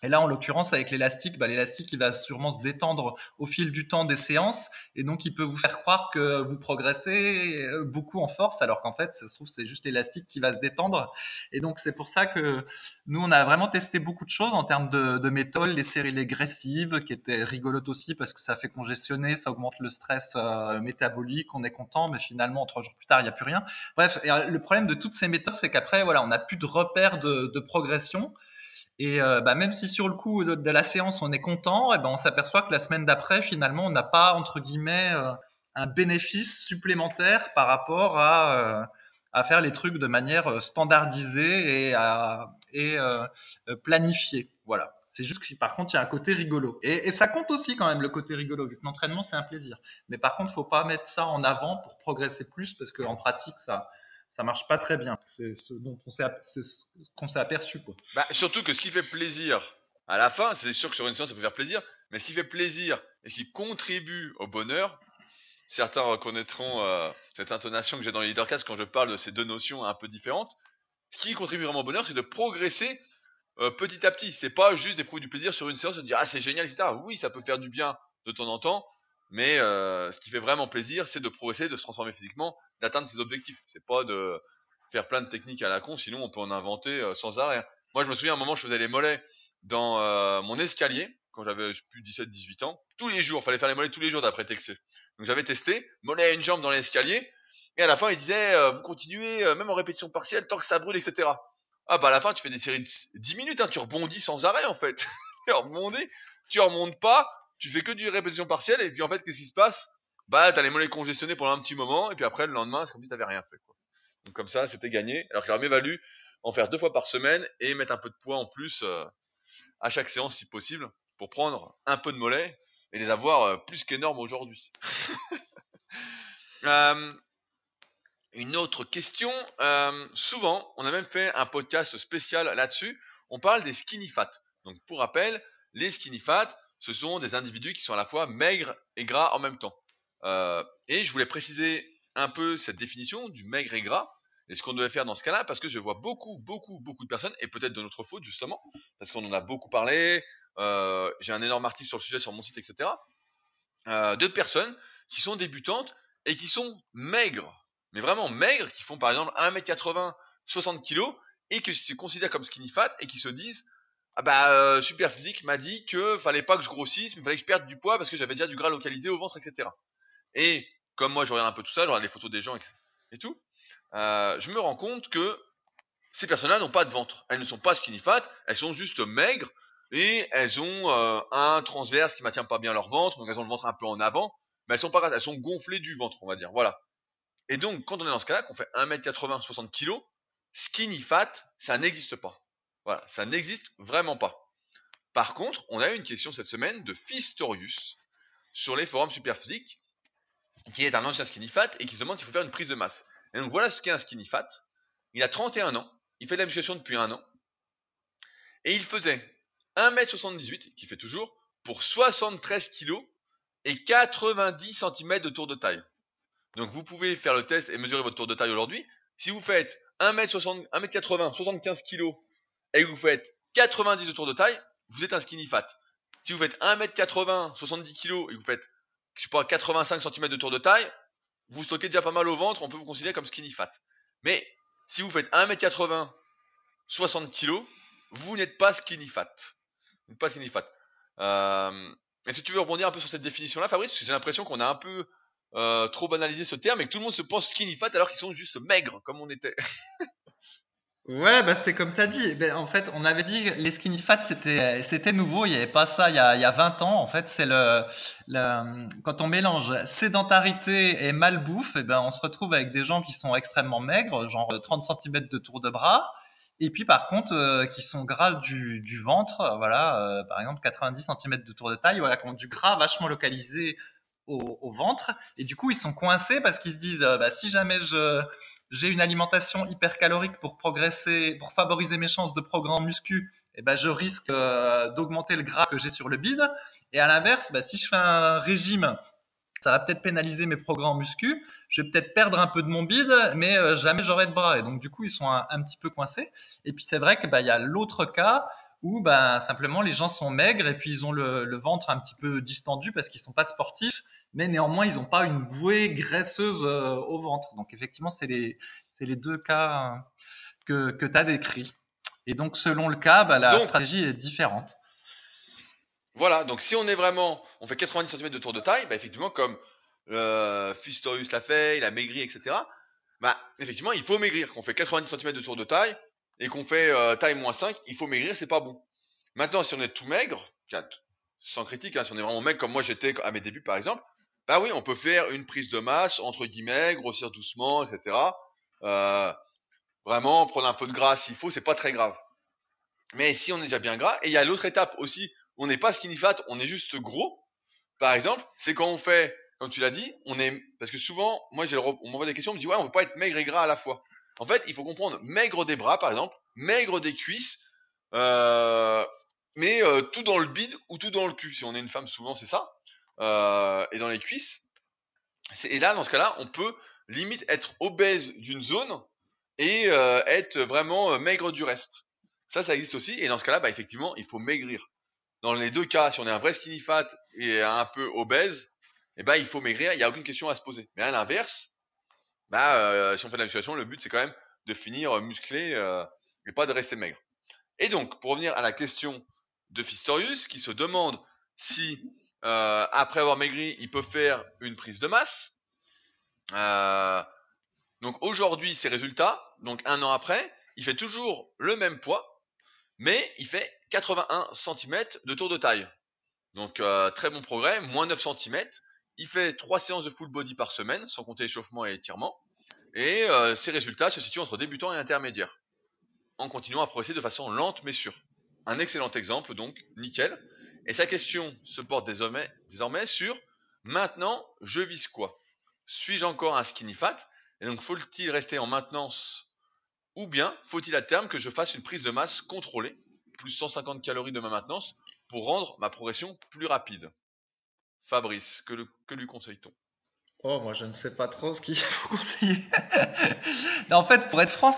et là, en l'occurrence, avec l'élastique, bah, l'élastique, il va sûrement se détendre au fil du temps des séances, et donc il peut vous faire croire que vous progressez euh, beaucoup en force, alors qu'en fait, ça se trouve, c'est juste l'élastique qui va se détendre. Et donc, c'est pour ça que nous, on a vraiment testé beaucoup de choses en termes de, de méthodes, les séries régressives, qui étaient rigolotes aussi parce que ça fait congestionner, ça augmente le stress euh, métabolique, on est content, mais finalement, trois jours plus tard, il n'y a plus rien. Bref, euh, le problème de toutes ces méthodes, c'est qu'après, voilà, on n'a plus de repères de, de progression. Et euh, bah, même si sur le coup de, la séance on est content, et eh ben on s'aperçoit que la semaine d'après finalement on n'a pas entre guillemets euh, un bénéfice supplémentaire par rapport à, euh, à faire les trucs de manière standardisée et, à, et planifiée. Voilà. C'est juste que par contre il y a un côté rigolo. Et, et, ça compte aussi quand même le côté rigolo vu que l'entraînement c'est un plaisir. Mais par contre faut pas mettre ça en avant pour progresser plus parce qu'en pratique ça ça marche pas très bien. C'est ce dont on s'est, aperçu. Bah, surtout que ce qui fait plaisir à la fin, c'est sûr que sur une séance ça peut faire plaisir, mais ce qui fait plaisir et qui contribue au bonheur, certains reconnaîtront euh, cette intonation que j'ai dans les leadercast quand je parle de ces deux notions un peu différentes. Ce qui contribue vraiment au bonheur, c'est de progresser euh, petit à petit. C'est pas juste d'éprouver du plaisir sur une séance et de dire ah c'est génial, etc. Oui, ça peut faire du bien de temps en temps, mais euh, ce qui fait vraiment plaisir, c'est de progresser, de se transformer physiquement, d'atteindre ses objectifs. C'est pas de faire plein de techniques à la con, sinon on peut en inventer euh, sans arrêt. Moi, je me souviens à un moment, je faisais les mollets dans euh, mon escalier quand j'avais plus 17-18 ans. Tous les jours, fallait faire les mollets tous les jours d'après Texé. Donc j'avais testé, mollet à une jambe dans l'escalier, et à la fin, il disait, vous continuez, même en répétition partielle, tant que ça brûle, etc. Ah bah à la fin, tu fais des séries de 10 minutes, hein, tu rebondis sans arrêt en fait. tu rebondis, tu remontes pas, tu fais que du répétition partielle, et puis en fait, qu'est-ce qui se passe? Bah, t'as les mollets congestionnés pendant un petit moment, et puis après, le lendemain, c'est comme si t'avais rien fait. Donc comme ça, c'était gagné. Alors qu'il aurait mieux valu en faire deux fois par semaine et mettre un peu de poids en plus euh, à chaque séance si possible, pour prendre un peu de mollets et les avoir euh, plus qu'énormes aujourd'hui. euh, une autre question. Souvent, on a même fait un podcast spécial là-dessus. On parle des skinny fat. Donc, pour rappel, les skinny fat, ce sont des individus qui sont à la fois maigres et gras en même temps. Euh, et je voulais préciser un peu cette définition du maigre et gras et ce qu'on devait faire dans ce cas-là, parce que je vois beaucoup, beaucoup, beaucoup de personnes, et peut-être de notre faute justement, parce qu'on en a beaucoup parlé, euh, j'ai un énorme article sur le sujet sur mon site, etc., euh, de personnes qui sont débutantes et qui sont maigres, mais vraiment maigres, qui font par exemple 1m80, 60 kg, et qui se considèrent comme skinny fat, et qui se disent ah bah euh, super physique m'a dit que fallait pas que je grossisse, mais fallait que je perde du poids parce que j'avais déjà du gras localisé au ventre, etc. Et comme moi je regarde un peu tout ça, je regarde les photos des gens et tout, euh, je me rends compte que ces personnes-là n'ont pas de ventre. Elles ne sont pas skinny fat, elles sont juste maigres et elles ont euh, un transverse qui maintient pas bien leur ventre, donc elles ont le ventre un peu en avant, mais elles sont pas elles sont gonflées du ventre, on va dire. Voilà. Et donc quand on est dans ce cas-là, qu'on fait 1m80, 60 kg, skinny fat, ça n'existe pas. Voilà, ça n'existe vraiment pas. Par contre, on a eu une question cette semaine de Fistorius sur les forums superphysiques, qui est un ancien skinny fat et qui se demande s'il faut faire une prise de masse. Et donc voilà ce qu'est un skinny fat. Il a 31 ans, il fait de la musculation depuis un an, et il faisait 1m78, qui fait toujours, pour 73 kg et 90 cm de tour de taille. Donc vous pouvez faire le test et mesurer votre tour de taille aujourd'hui. Si vous faites 1m60, 1m80, 75 kg et que vous faites 90 de tour de taille, vous êtes un skinny fat. Si vous faites 1m80, 70 kg et que vous faites, je sais pas, 85 cm de tour de taille, vous stockez déjà pas mal au ventre, on peut vous considérer comme skinny fat. Mais si vous faites 1m80, 60 kg, vous n'êtes pas skinny fat. Vous n'êtes pas skinny fat. Euh, est-ce que tu veux rebondir un peu sur cette définition-là, Fabrice? Parce que j'ai l'impression qu'on a un peu euh, trop banalisé ce terme et que tout le monde se pense skinny fat alors qu'ils sont juste maigres, comme on était. Ouais, bah c'est comme tu as dit. Ben, en fait, on avait dit les skinny fat c'était c'était nouveau. Il n'y avait pas ça il y a, il y a 20 ans. En fait, c'est le, le quand on mélange sédentarité et malbouffe, et eh ben on se retrouve avec des gens qui sont extrêmement maigres, genre 30 cm de tour de bras, et puis par contre euh, qui sont gras du, du ventre, voilà, euh, par exemple 90 cm de tour de taille, voilà, qui ont du gras vachement localisé au, au ventre, et du coup ils sont coincés parce qu'ils se disent euh, bah, si jamais je j'ai une alimentation hypercalorique pour progresser, pour favoriser mes chances de progrès en muscu, eh ben je risque euh, d'augmenter le gras que j'ai sur le bide. Et à l'inverse, bah, si je fais un régime, ça va peut-être pénaliser mes progrès en muscu. Je vais peut-être perdre un peu de mon bide, mais euh, jamais j'aurai de bras. Et donc du coup, ils sont un, petit peu coincés. Et puis c'est vrai que bah il y a l'autre cas où bah, simplement les gens sont maigres et puis ils ont le, le ventre un petit peu distendu parce qu'ils sont pas sportifs mais néanmoins, ils n'ont pas une bouée graisseuse euh, au ventre. Donc effectivement, c'est les, les deux cas euh, que, que tu as décrits. Et donc selon le cas, bah, la stratégie est différente. Voilà, donc si on est vraiment, on fait 90 cm de tour de taille, bah, effectivement, comme euh, Fistorius l'a fait, il a maigri, etc. Bah, effectivement, il faut maigrir. Qu'on fait 90 cm de tour de taille et qu'on fait euh, taille moins 5, il faut maigrir, c'est pas bon. Maintenant, si on est tout maigre, sans critique, hein, si on est vraiment maigre comme moi j'étais à mes débuts par exemple, bah oui, on peut faire une prise de masse, entre guillemets, grossir doucement, etc. Euh, vraiment, prendre un peu de gras s'il faut, c'est pas très grave. Mais si on est déjà bien gras, et il y a l'autre étape aussi, on n'est pas skinny fat, on est juste gros. Par exemple, c'est quand on fait, comme tu l'as dit, on est, parce que souvent, moi, j'ai, on m'envoie des questions, on me dit ouais, on peut pas être maigre et gras à la fois. En fait, il faut comprendre maigre des bras, par exemple, maigre des cuisses, euh, mais euh, tout dans le bide ou tout dans le cul. Si on est une femme, souvent c'est ça. Euh, et dans les cuisses. Et là, dans ce cas-là, on peut limite être obèse d'une zone et euh, être vraiment euh, maigre du reste. Ça, ça existe aussi. Et dans ce cas-là, bah, effectivement, il faut maigrir. Dans les deux cas, si on est un vrai skinny fat et un peu obèse, eh ben, il faut maigrir. Il n'y a aucune question à se poser. Mais à l'inverse, bah, si on fait de la musculation, le but c'est quand même de finir musclé et pas de rester maigre. Et donc, pour revenir à la question de Fistorius, qui se demande si euh, après avoir maigri, il peut faire une prise de masse. Euh, donc aujourd'hui, ses résultats, donc un an après, il fait toujours le même poids, mais il fait 81 cm de tour de taille. Donc euh, très bon progrès, moins 9 cm. Il fait 3 séances de full body par semaine, sans compter échauffement et étirement. Et ses résultats se situent entre débutants et intermédiaires, en continuant à progresser de façon lente mais sûre. Un excellent exemple, donc nickel. Et sa question se porte désormais, sur maintenant, je vise quoi? Suis-je encore un skinny fat? Et donc, faut-il rester en maintenance Ou bien faut-il à terme que je fasse une prise de masse contrôlée, plus 150 calories de ma maintenance, pour rendre ma progression plus rapide? Fabrice, que, que lui conseille-t-on? Oh, moi je ne sais pas trop ce qu'il faut conseiller. en fait, pour être franc,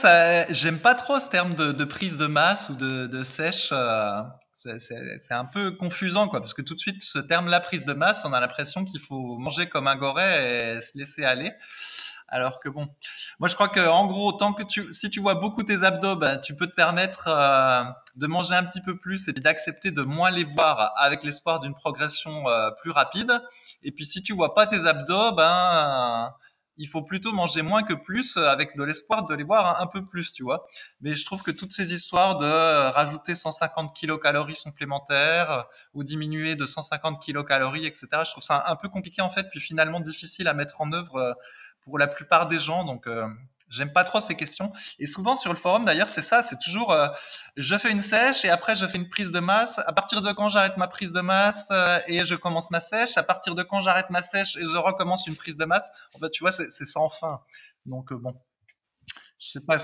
j'aime pas trop ce terme de, prise de masse ou de, sèche. Euh, c'est un peu confusant, quoi, parce que tout de suite, ce terme-là, prise de masse, on a l'impression qu'il faut manger comme un goret et se laisser aller. Alors que bon, moi je crois que en gros, tant que tu, si tu vois beaucoup tes abdos, ben, tu peux te permettre euh, de manger un petit peu plus et d'accepter de moins les voir avec l'espoir d'une progression euh, plus rapide. Et puis si tu vois pas tes abdos, ben il faut plutôt manger moins que plus euh, avec de l'espoir de les voir un, peu plus, tu vois. Mais je trouve que toutes ces histoires de euh, rajouter 150 kilocalories supplémentaires euh, ou diminuer de 150 kilocalories, etc., je trouve ça un, peu compliqué en fait, puis finalement difficile à mettre en œuvre pour la plupart des gens. Donc J'aime pas trop ces questions. Et souvent sur le forum, d'ailleurs, c'est ça, c'est toujours euh, je fais une sèche et après je fais une prise de masse. À partir de quand j'arrête ma prise de masse euh, et je commence ma sèche? À partir de quand j'arrête ma sèche et je recommence une prise de masse? En fait, tu vois, c'est sans fin. Donc euh, bon, je sais pas.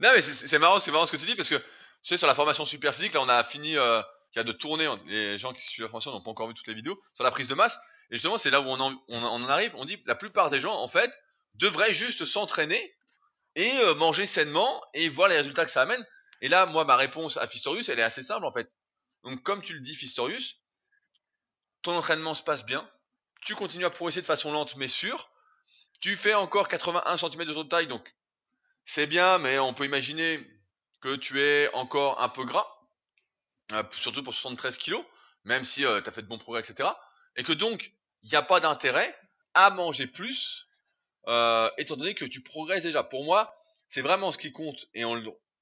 Non, mais c'est marrant, c'est marrant ce que tu dis parce que tu sais sur la formation super physique, là, on a fini euh, a de tourner. Les gens qui suivent la formation n'ont pas encore vu toutes les vidéos sur la prise de masse. Et justement, c'est là où on en, on en arrive. On dit la plupart des gens, en fait, devraient juste s'entraîner et euh, manger sainement et voir les résultats que ça amène. Et là, moi, ma réponse à Fistorius, elle est assez simple en fait. Donc, comme tu le dis, Fistorius, ton entraînement se passe bien, tu continues à progresser de façon lente mais sûre, tu fais encore 81 cm de taille, donc c'est bien, mais on peut imaginer que tu es encore un peu gras, euh, surtout pour 73 kg, même si euh, tu as fait de bons progrès, etc. Et que donc, il n'y a pas d'intérêt à manger plus, euh, étant donné que tu progresses déjà. Pour moi, c'est vraiment ce qui compte, et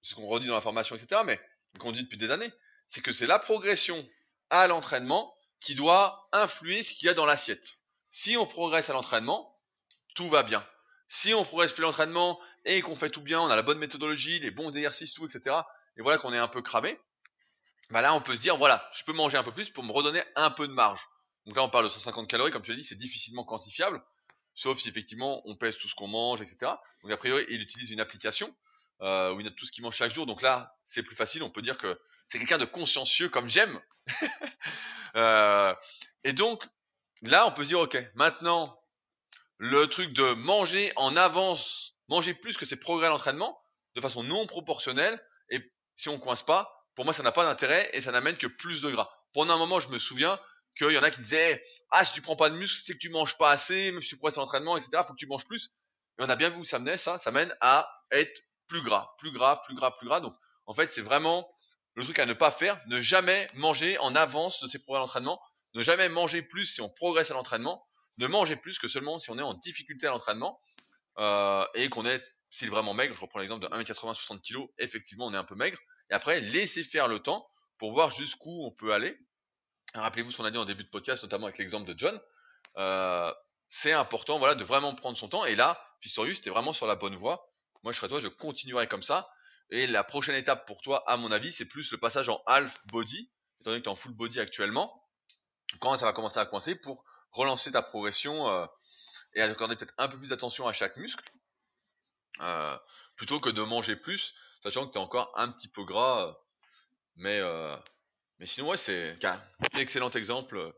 ce qu'on redit dans la formation, etc., mais qu'on dit depuis des années, c'est que c'est la progression à l'entraînement qui doit influer ce qu'il y a dans l'assiette. Si on progresse à l'entraînement, tout va bien. Si on progresse plus l'entraînement et qu'on fait tout bien, on a la bonne méthodologie, les bons exercices, tout, etc. Et voilà qu'on est un peu cramé. Bah là, on peut se dire, voilà, je peux manger un peu plus pour me redonner un peu de marge. Donc là, on parle de 150 calories, comme tu l'as dit, c'est difficilement quantifiable, sauf si effectivement on pèse tout ce qu'on mange, etc. Donc a priori, il utilise une application euh, où il note tout ce qu'il mange chaque jour. Donc là, c'est plus facile. On peut dire que c'est quelqu'un de consciencieux comme j'aime. euh, et donc là, on peut se dire, ok, maintenant le truc de manger en avance, manger plus que ses progrès à l'entraînement, de façon non proportionnelle, et si on coince pas, pour moi ça n'a pas d'intérêt et ça n'amène que plus de gras. Pendant un moment, je me souviens qu'il y en a qui disaient ah si tu prends pas de muscle, c'est que tu manges pas assez, même si tu progresses à l'entraînement, etc. Faut que tu manges plus. Et on a bien vu où ça menait, ça. Ça mène à être plus gras, plus gras, plus gras, plus gras. Donc en fait, c'est vraiment le truc à ne pas faire. Ne jamais manger en avance de ses progrès à l'entraînement. Ne jamais manger plus si on progresse à l'entraînement ne mangez plus que seulement si on est en difficulté à l'entraînement euh, et qu'on est, s'il est vraiment maigre, je reprends l'exemple de 1m80, 60 kg, effectivement on est un peu maigre, et après laissez faire le temps pour voir jusqu'où on peut aller. Rappelez-vous ce qu'on a dit en début de podcast, notamment avec l'exemple de John. Euh, c'est important voilà, de vraiment prendre son temps, et là, Fistorius, tu es vraiment sur la bonne voie. Moi je serais toi, je continuerai comme ça. Et la prochaine étape pour toi, à mon avis, c'est plus le passage en half body, étant donné que tu es en full body actuellement, quand ça va commencer à coincer pour relancer ta progression euh, et accorder peut-être un peu plus d'attention à chaque muscle, euh, plutôt que de manger plus, sachant que tu es encore un petit peu gras. Euh, mais, mais sinon, ouais, c'est un excellent exemple,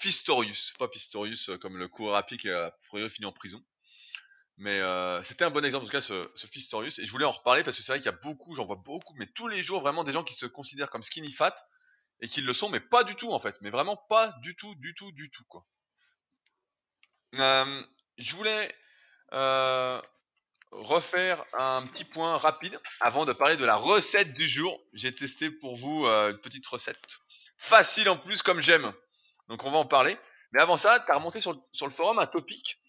Pistorius, pas Pistorius comme le cours rapide qui a fini en prison. Mais c'était un bon exemple, en tout cas, ce, ce, Fistorius. Et je voulais en reparler parce que c'est vrai qu'il y a beaucoup, j'en vois beaucoup, mais tous les jours, vraiment des gens qui se considèrent comme skinny fat et qu'ils le sont, mais pas du tout en fait, mais vraiment pas du tout, du tout, du tout quoi. Euh, je voulais euh, refaire un petit point rapide avant de parler de la recette du jour. J'ai testé pour vous euh, une petite recette facile en plus comme j'aime, donc on va en parler. Mais avant ça, tu as remonté sur, le forum un topic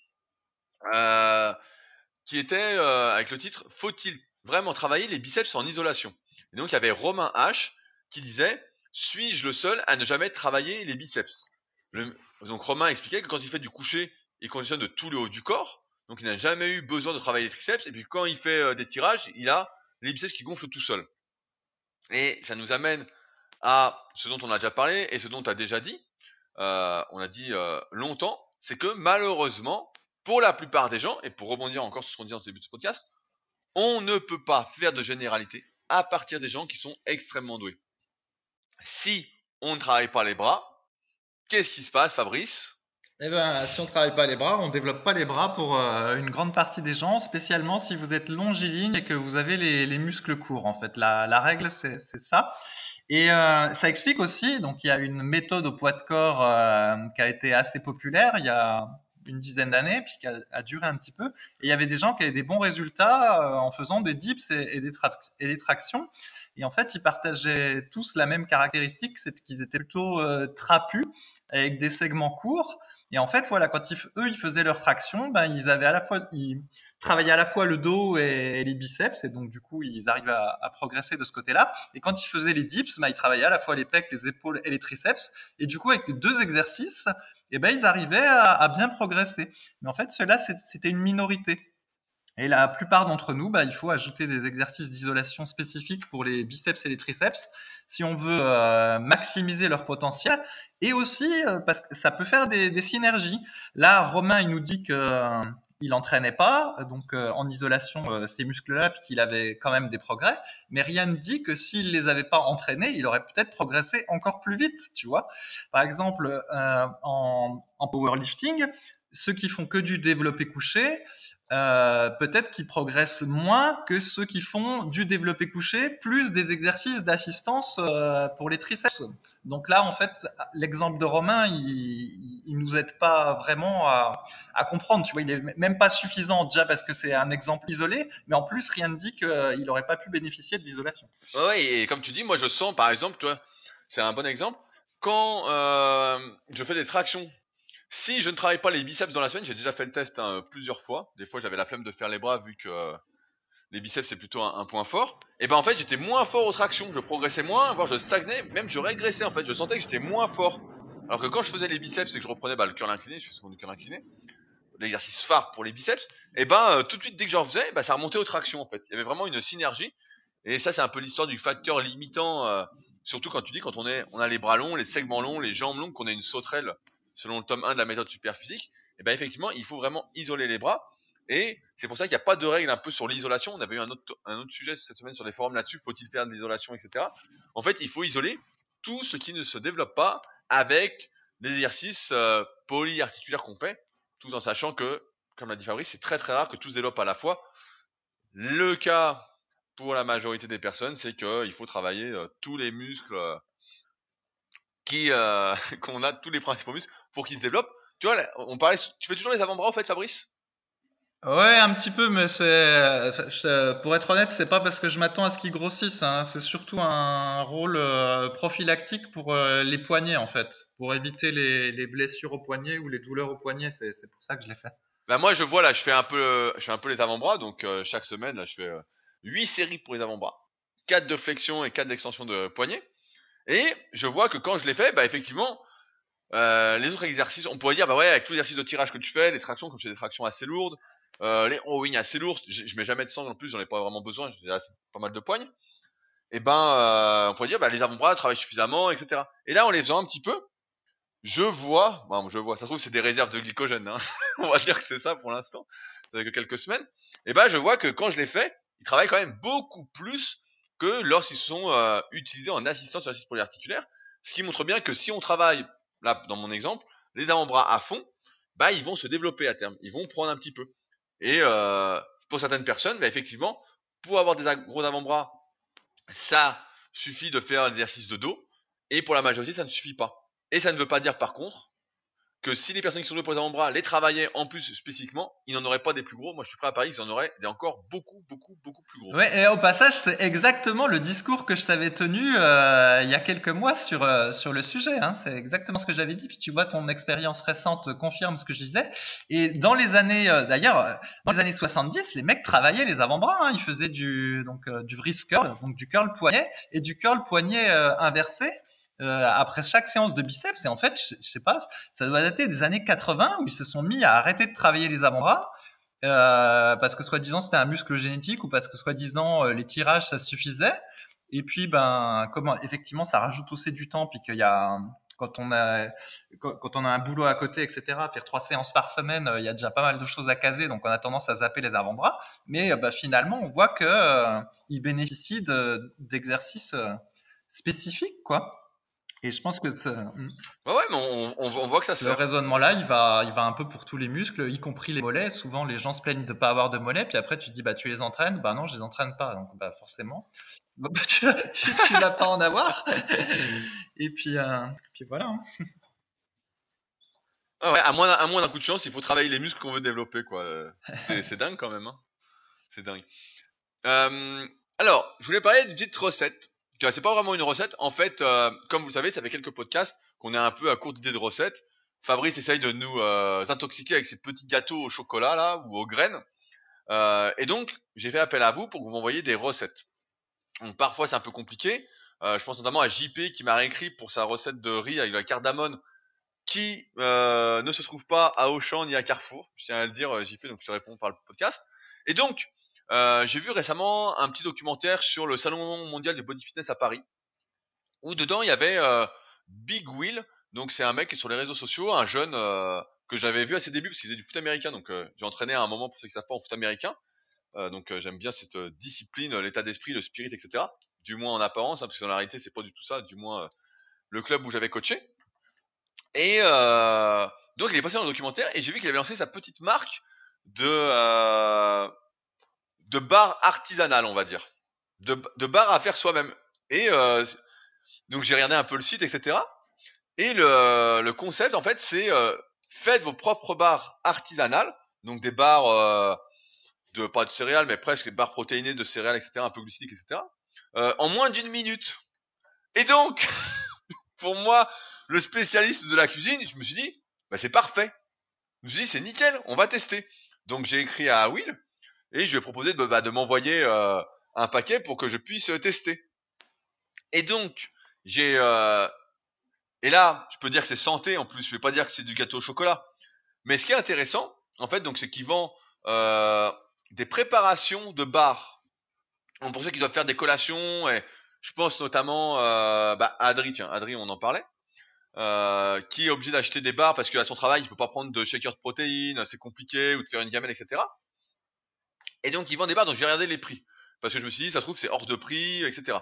qui était avec le titre Faut-il vraiment travailler les biceps en isolation? Et donc il y avait Romain H qui disait suis-je le seul à ne jamais travailler les biceps? Donc Romain expliquait que quand il fait du coucher, il conditionne de tout le haut du corps, donc il n'a jamais eu besoin de travailler les triceps, et puis quand il fait euh, des tirages, il a les biceps qui gonflent tout seul. Et ça nous amène à ce dont on a déjà parlé et ce dont tu as déjà dit, euh, on a dit euh, longtemps, c'est que malheureusement, pour la plupart des gens, et pour rebondir encore sur ce qu'on dit en début de ce podcast, on ne peut pas faire de généralité à partir des gens qui sont extrêmement doués. Si on ne travaille pas les bras, qu'est-ce qui se passe, Fabrice? Eh ben, si on ne travaille pas les bras, on ne développe pas les bras pour euh, une grande partie des gens, spécialement si vous êtes longiligne et que vous avez les, muscles courts. En fait, la, règle, c'est ça. Et euh, ça explique aussi, donc il y a une méthode au poids de corps euh, qui a été assez populaire il y a une dizaine d'années, puis qui a, duré un petit peu. Et il y avait des gens qui avaient des bons résultats en faisant des dips et, des, et des tractions. Et en fait, ils partageaient tous la même caractéristique, c'est qu'ils étaient plutôt euh, trapus, avec des segments courts. Et en fait, voilà, quand ils, eux, ils faisaient leur traction, ben, ils avaient à la fois, ils travaillaient à la fois le dos et, les biceps, et donc du coup, ils arrivent à, à progresser de ce côté-là. Et quand ils faisaient les dips, ben, ils travaillaient à la fois les pecs, les épaules et les triceps. Et du coup, avec les deux exercices, eh ben, ils arrivaient à, à bien progresser. Mais en fait, cela, c'était une minorité. Et la plupart d'entre nous, bah, il faut ajouter des exercices d'isolation spécifiques pour les biceps et les triceps si on veut euh, maximiser leur potentiel et aussi euh, parce que ça peut faire des, synergies. Là, Romain, il nous dit qu'il euh, n'entraînait pas, donc en isolation ces muscles-là, puis qu'il avait quand même des progrès. Mais rien ne dit que s'il les avait pas entraînés, il aurait peut-être progressé encore plus vite, tu vois. Par exemple, en, en powerlifting, ceux qui font que du développé couché, euh, peut-être qu'ils progressent moins que ceux qui font du développé couché plus des exercices d'assistance euh, pour les triceps. Donc là, en fait, l'exemple de Romain, il, il nous aide pas vraiment à, comprendre. Tu vois, il est même pas suffisant déjà parce que c'est un exemple isolé, mais en plus, rien ne dit qu'il n'aurait pas pu bénéficier de l'isolation. Ouais, et comme tu dis, moi je sens, par exemple, toi, c'est un bon exemple. Quand euh, je fais des tractions si je ne travaille pas les biceps dans la semaine, j'ai déjà fait le test hein, plusieurs fois. Des fois, j'avais la flemme de faire les bras vu que euh, les biceps c'est plutôt un, point fort. Et ben en fait, j'étais moins fort aux tractions, je progressais moins, voire je stagnais, même je régressais en fait. Je sentais que j'étais moins fort. Alors que quand je faisais les biceps et que je reprenais bah, le curl incliné, je fais souvent du curl incliné, l'exercice phare pour les biceps, et ben euh, tout de suite dès que j'en faisais, bah, ça remontait aux tractions en fait. Il y avait vraiment une synergie. Et ça, c'est un peu l'histoire du facteur limitant. Euh, surtout quand tu dis quand on est, on a les bras longs, les segments longs, les jambes longues, qu'on a une sauterelle selon le tome 1 de la méthode superphysique, et eh ben effectivement, il faut vraiment isoler les bras. Et c'est pour ça qu'il n'y a pas de règle un peu sur l'isolation. On avait eu un autre, un autre sujet cette semaine sur les forums là-dessus. Faut-il faire de l'isolation, etc. En fait, il faut isoler tout ce qui ne se développe pas avec les exercices euh, polyarticulaires qu'on fait, tout en sachant que, comme l'a dit Fabrice, c'est très très rare que tout se développe à la fois. Le cas pour la majorité des personnes, c'est qu'il faut travailler euh, tous les muscles euh, qui euh, qu'on a tous les principaux muscles pour qu'ils se développent. Tu vois, on parlait, tu fais toujours les avant-bras en fait, Fabrice? Ouais, un petit peu, mais c'est, pour être honnête, c'est pas parce que je m'attends à ce qu'ils grossissent. Hein. C'est surtout un rôle euh, prophylactique pour euh, les poignets en fait, pour éviter les, les blessures aux poignets ou les douleurs aux poignets. C'est, pour ça que je l'ai fait. Bah moi, je vois là, je fais un peu, je fais un peu les avant-bras, donc chaque semaine là, je fais 8 séries pour les avant-bras, 4 de flexion et 4 d'extension de poignets. Et je vois que quand je l'ai fait, bah effectivement, euh, les autres exercices, on pourrait dire, bah ouais, avec tout l'exercice de tirage que tu fais, les tractions, comme fais des tractions assez lourdes, euh, les rowing assez lourdes, je, mets jamais de sang en plus, j'en ai pas vraiment besoin, j'ai pas mal de poignes. Et ben, euh, on pourrait dire, bah les avant-bras travaillent suffisamment, etc. Et là, en les faisant un petit peu, je vois, bon, je vois, ça se trouve c'est des réserves de glycogène, hein. on va dire que c'est ça pour l'instant, ça fait que quelques semaines. Et ben, je vois que quand je l'ai fait, ils travaillent quand même beaucoup plus que lorsqu'ils sont euh, utilisés en assistance sur l'exercice polyarticulaire, ce qui montre bien que si on travaille, là dans mon exemple, les avant-bras à fond, bah ils vont se développer à terme, ils vont prendre un petit peu. Et euh, pour certaines personnes, bah, effectivement, pour avoir des gros avant-bras, ça suffit de faire l'exercice de dos, et pour la majorité, ça ne suffit pas. Et ça ne veut pas dire par contre que si les personnes qui sont douées pour les avant-bras les travaillaient en plus spécifiquement, ils n'en auraient pas des plus gros. Moi, je suis prêt à parier qu'ils en auraient des encore beaucoup, beaucoup, beaucoup plus gros. Ouais, et au passage, c'est exactement le discours que je t'avais tenu euh, il y a quelques mois sur euh, sur le sujet. Hein. C'est exactement ce que j'avais dit. Puis tu vois, ton expérience récente confirme ce que je disais. Et dans les années, euh, d'ailleurs, dans les années 70, les mecs travaillaient les avant-bras. Hein. Ils faisaient du donc du wrist donc du curl poignet et du curl poignet inversé. Euh, après chaque séance de biceps. Et en fait, je, sais pas, ça doit dater des années 80 où ils se sont mis à arrêter de travailler les avant-bras. Euh, parce que soi-disant c'était un muscle génétique ou parce que soi-disant euh, les tirages ça suffisait. Et puis ben effectivement ça rajoute aussi du temps puis qu'il y a quand on a quand, on a un boulot à côté etc faire trois séances par semaine il y a déjà pas mal de choses à caser donc on a tendance à zapper les avant-bras mais ben, finalement on voit que ils bénéficient d'exercices spécifiques quoi. Et je pense que ça... Hmm. Ouais, ouais, mais on, on, voit que ça Le raisonnement-là, il va, il va un peu pour tous les muscles, y compris les mollets. Souvent, les gens se plaignent de ne pas avoir de mollets, puis après, tu te dis, bah, tu les entraînes. Bah non, je les entraîne pas. Donc, bah, forcément, bah, tu, tu, vas pas en avoir. Et puis, euh, puis voilà. Hein. Ah ouais, à moins, à moins d'un coup de chance, il faut travailler les muscles qu'on veut développer, quoi. C'est dingue quand même. Hein. C'est dingue. Euh, alors, je voulais parler d'une petite recette c'est pas vraiment une recette. En fait, euh, comme vous le savez, ça fait quelques podcasts qu'on est un peu à court d'idées de recettes. Fabrice essaye de nous euh, intoxiquer avec ses petits gâteaux au chocolat là ou aux graines. Euh, et donc, j'ai fait appel à vous pour que vous m'envoyiez des recettes. Donc, parfois, c'est un peu compliqué. je pense notamment à JP qui m'a réécrit pour sa recette de riz avec la cardamone qui ne se trouve pas à Auchan ni à Carrefour. Je tiens à le dire, JP, donc je te réponds par le podcast. Et donc, euh, j'ai vu récemment un petit documentaire sur le salon mondial de body fitness à Paris, où dedans il y avait euh, Big Will, donc c'est un mec sur les réseaux sociaux, un jeune euh, que j'avais vu à ses débuts parce qu'il faisait du foot américain, donc j'ai entraîné à un moment pour ceux qui savent pas en foot américain, donc j'aime bien cette discipline, l'état d'esprit, le spirit, etc. Du moins en apparence, hein, parce que dans la réalité c'est pas du tout ça, du moins le club où j'avais coaché. Et donc il est passé dans le documentaire et j'ai vu qu'il avait lancé sa petite marque de de bar artisanal, on va dire, de, de bar à faire soi-même. Et euh, donc j'ai regardé un peu le site, etc. Et le, concept, en fait, c'est euh, faites vos propres bars artisanales, donc des bars euh, de pas de céréales, mais presque des bars protéinés de céréales, etc., un peu glucidiques, etc. en moins d'une minute. Et donc, pour moi, le spécialiste de la cuisine, je me suis dit, bah, c'est parfait. Je me suis dit, c'est nickel, on va tester. Donc j'ai écrit à Will et je lui ai proposé de, bah, m'envoyer euh, un paquet pour que je puisse euh, tester. Et donc, j'ai... euh, et là, je peux dire que c'est santé en plus, je vais pas dire que c'est du gâteau au chocolat. Mais ce qui est intéressant, en fait, donc c'est qu'il vend des préparations de bars. Donc, pour ceux qui doivent faire des collations, et je pense notamment bah, à Adri, tiens, Adri, on en parlait, qui est obligé d'acheter des bars parce qu'à son travail, il peut pas prendre de shaker de protéines, c'est compliqué, ou de faire une gamelle, etc. Et donc, ils vendent des bars, donc j'ai regardé les prix. Parce que je me suis dit, ça se trouve, c'est hors de prix, etc.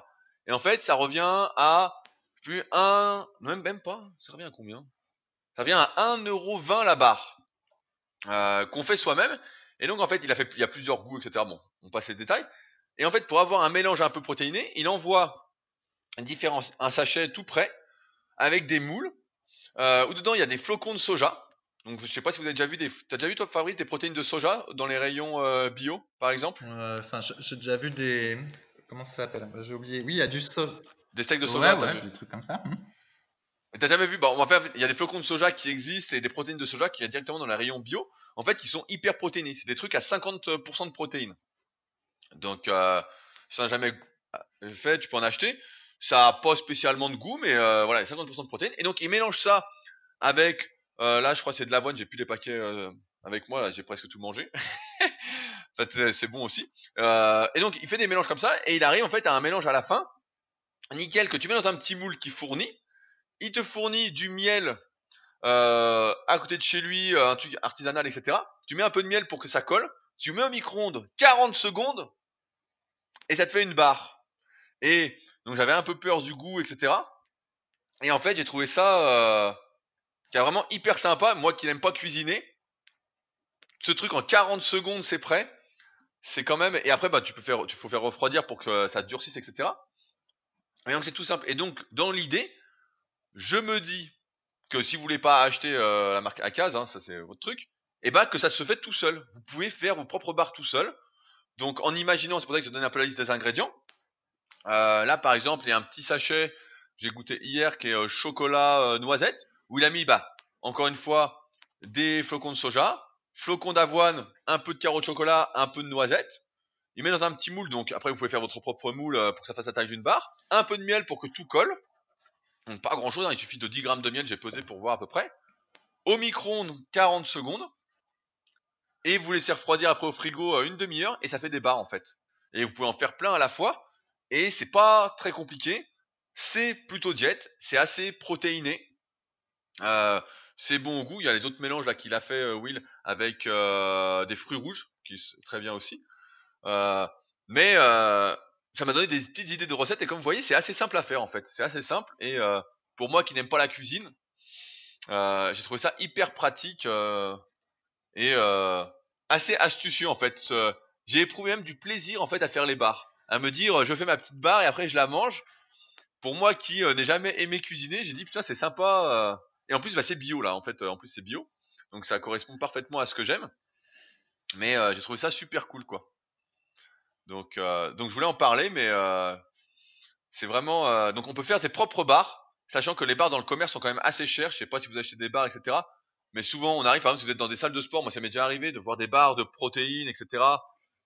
Et en fait, ça revient à plus un, même, même pas, ça revient à combien? Ça revient à 1,20€ la barre, euh, qu'on fait soi-même. Et donc, en fait, il a fait, il y a plusieurs goûts, etc. Bon, on passe les détails. Et en fait, pour avoir un mélange un peu protéiné, il envoie différents, un sachet tout prêt, avec des moules, euh, où dedans il y a des flocons de soja. Donc, je sais pas si vous avez déjà vu des, t'as déjà vu toi Fabrice des protéines de soja dans les rayons euh, bio, par exemple, Euh, Enfin, j'ai déjà vu des. Comment ça s'appelle? J'ai oublié. Oui, il y a du soja. des steaks de Ouais, soja. ouais, vu? Des trucs comme ça. Mais T'as jamais vu? Bon, en fait, il y a des flocons de soja qui existent et des protéines de soja qui y a directement dans les rayons bio. En fait, qui sont hyper protéinés. C'est des trucs à 50% de protéines. Donc, euh, t'en as jamais fait, tu peux en acheter. Ça a pas spécialement de goût, mais euh, voilà, 50% de protéines. Et donc, ils mélangent ça avec, euh, là, je crois que c'est de l'avoine. J'ai plus les paquets euh, avec moi. Là, j'ai presque tout mangé. en fait, c'est bon aussi. Euh, et donc, il fait des mélanges comme ça et il arrive en fait à un mélange à la fin, nickel, que tu mets dans un petit moule qui fournit il te fournit du miel euh, à côté de chez lui, euh, un truc artisanal, etc. Tu mets un peu de miel pour que ça colle. Tu mets au micro-ondes 40 secondes et ça te fait une barre. Et donc j'avais un peu peur du goût, etc. Et en fait, j'ai trouvé ça euh, qui est vraiment hyper sympa. Moi qui n'aime pas cuisiner, ce truc en 40 secondes, c'est prêt. C'est quand même. Et après, bah, tu peux faire, tu faut faire refroidir pour que ça durcisse, etc. Et donc c'est tout simple. Et donc dans l'idée, je me dis que si vous voulez pas acheter euh, la marque Akaz, hein, ça c'est votre truc, et ben que ça se fait tout seul. Vous pouvez faire vos propres barres tout seul. Donc en imaginant, c'est pour ça que je donne un peu la liste des ingrédients. Euh, là par exemple, il y a un petit sachet, j'ai goûté hier, qui est euh, chocolat noisette, où il a mis, bah, encore une fois, des flocons de soja, flocons d'avoine, un peu de carreau de chocolat, un peu de noisette. Il met dans un petit moule, donc après vous pouvez faire votre propre moule euh, pour que ça fasse la taille d'une barre. Un peu de miel pour que tout colle. Donc pas grand chose, il suffit de 10 grammes de miel, j'ai pesé pour voir à peu près. Au micro-ondes, 40 secondes. Et vous laissez refroidir après au frigo euh, une demi-heure et ça fait des barres en fait. Et vous pouvez en faire plein à la fois. Et c'est pas très compliqué. C'est plutôt diète, c'est assez protéiné. Euh, c'est bon au goût. Il y a les autres mélanges là qu'il a fait euh, Will avec euh, des fruits rouges, qui est très bien aussi. Euh, mais ça m'a donné des petites idées de recettes et comme vous voyez, c'est assez simple à faire en fait. C'est assez simple et pour moi qui n'aime pas la cuisine, j'ai trouvé ça hyper pratique et assez astucieux en fait. J'ai éprouvé même du plaisir en fait à faire les bars, à me dire je fais ma petite barre et après je la mange. Pour moi qui n'ai jamais aimé cuisiner, j'ai dit putain c'est sympa. Et en plus bah, c'est bio là en fait. En plus c'est bio, donc ça correspond parfaitement à ce que j'aime. Mais euh, j'ai trouvé ça super cool quoi. Donc, euh, donc je voulais en parler, mais euh, c'est vraiment. euh, donc on peut faire ses propres bars, sachant que les bars dans le commerce sont quand même assez chers. Je sais pas si vous achetez des bars, etc. Mais souvent on arrive, par exemple, si vous êtes dans des salles de sport, moi ça m'est déjà arrivé de voir des bars de protéines, etc.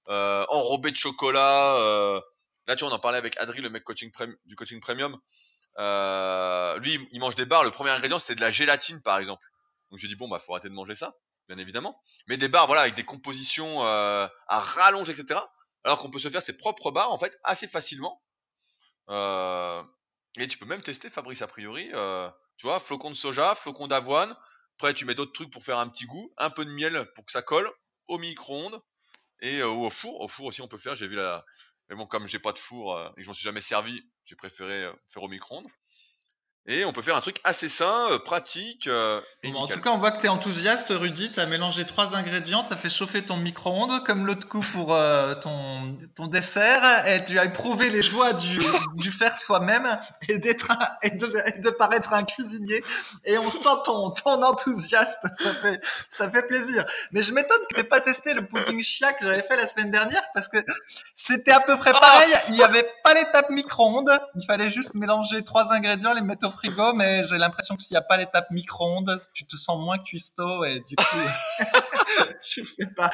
Euh, enrobés de chocolat. euh, là tu vois, on en parlait avec Adri, le mec du coaching premium. Euh, lui, il mange des bars. Le premier ingrédient c'était de la gélatine, par exemple. Donc je dis bon bah faut arrêter de manger ça, bien évidemment. Mais des bars, voilà, avec des compositions euh, à rallonge, etc alors qu'on peut se faire ses propres bars en fait assez facilement. Euh, et tu peux même tester Fabrice a priori. tu vois, flocons de soja, flocons d'avoine. Après tu mets d'autres trucs pour faire un petit goût, un peu de miel pour que ça colle au micro-ondes et au four. Au four aussi on peut faire. J'ai vu la. Mais bon comme j'ai pas de four euh, et que je m'en suis jamais servi, j'ai préféré euh, faire au micro-ondes. Et on peut faire un truc assez sain, euh, pratique euh, et Bon, en tout cas, on voit que tu es enthousiaste, Rudy. Tu as mélangé trois ingrédients, tu as fait chauffer ton micro-ondes, comme l'autre coup pour euh, ton, ton dessert, et tu as éprouvé les joies du, du faire soi-même et, d'être un- et, de, et de paraître un cuisinier. Et on sent ton, ton enthousiasme, ça fait, ça fait plaisir. Mais je m'étonne que tu pas testé le pudding chia que j'avais fait la semaine dernière, parce que c'était à peu près pareil. Il n'y avait pas l'étape micro-ondes, il fallait juste mélanger trois ingrédients, les mettre au frigo, mais j'ai l'impression que s'il n'y a pas l'étape micro-ondes, tu te sens moins cuistot et du coup, tu fais pas.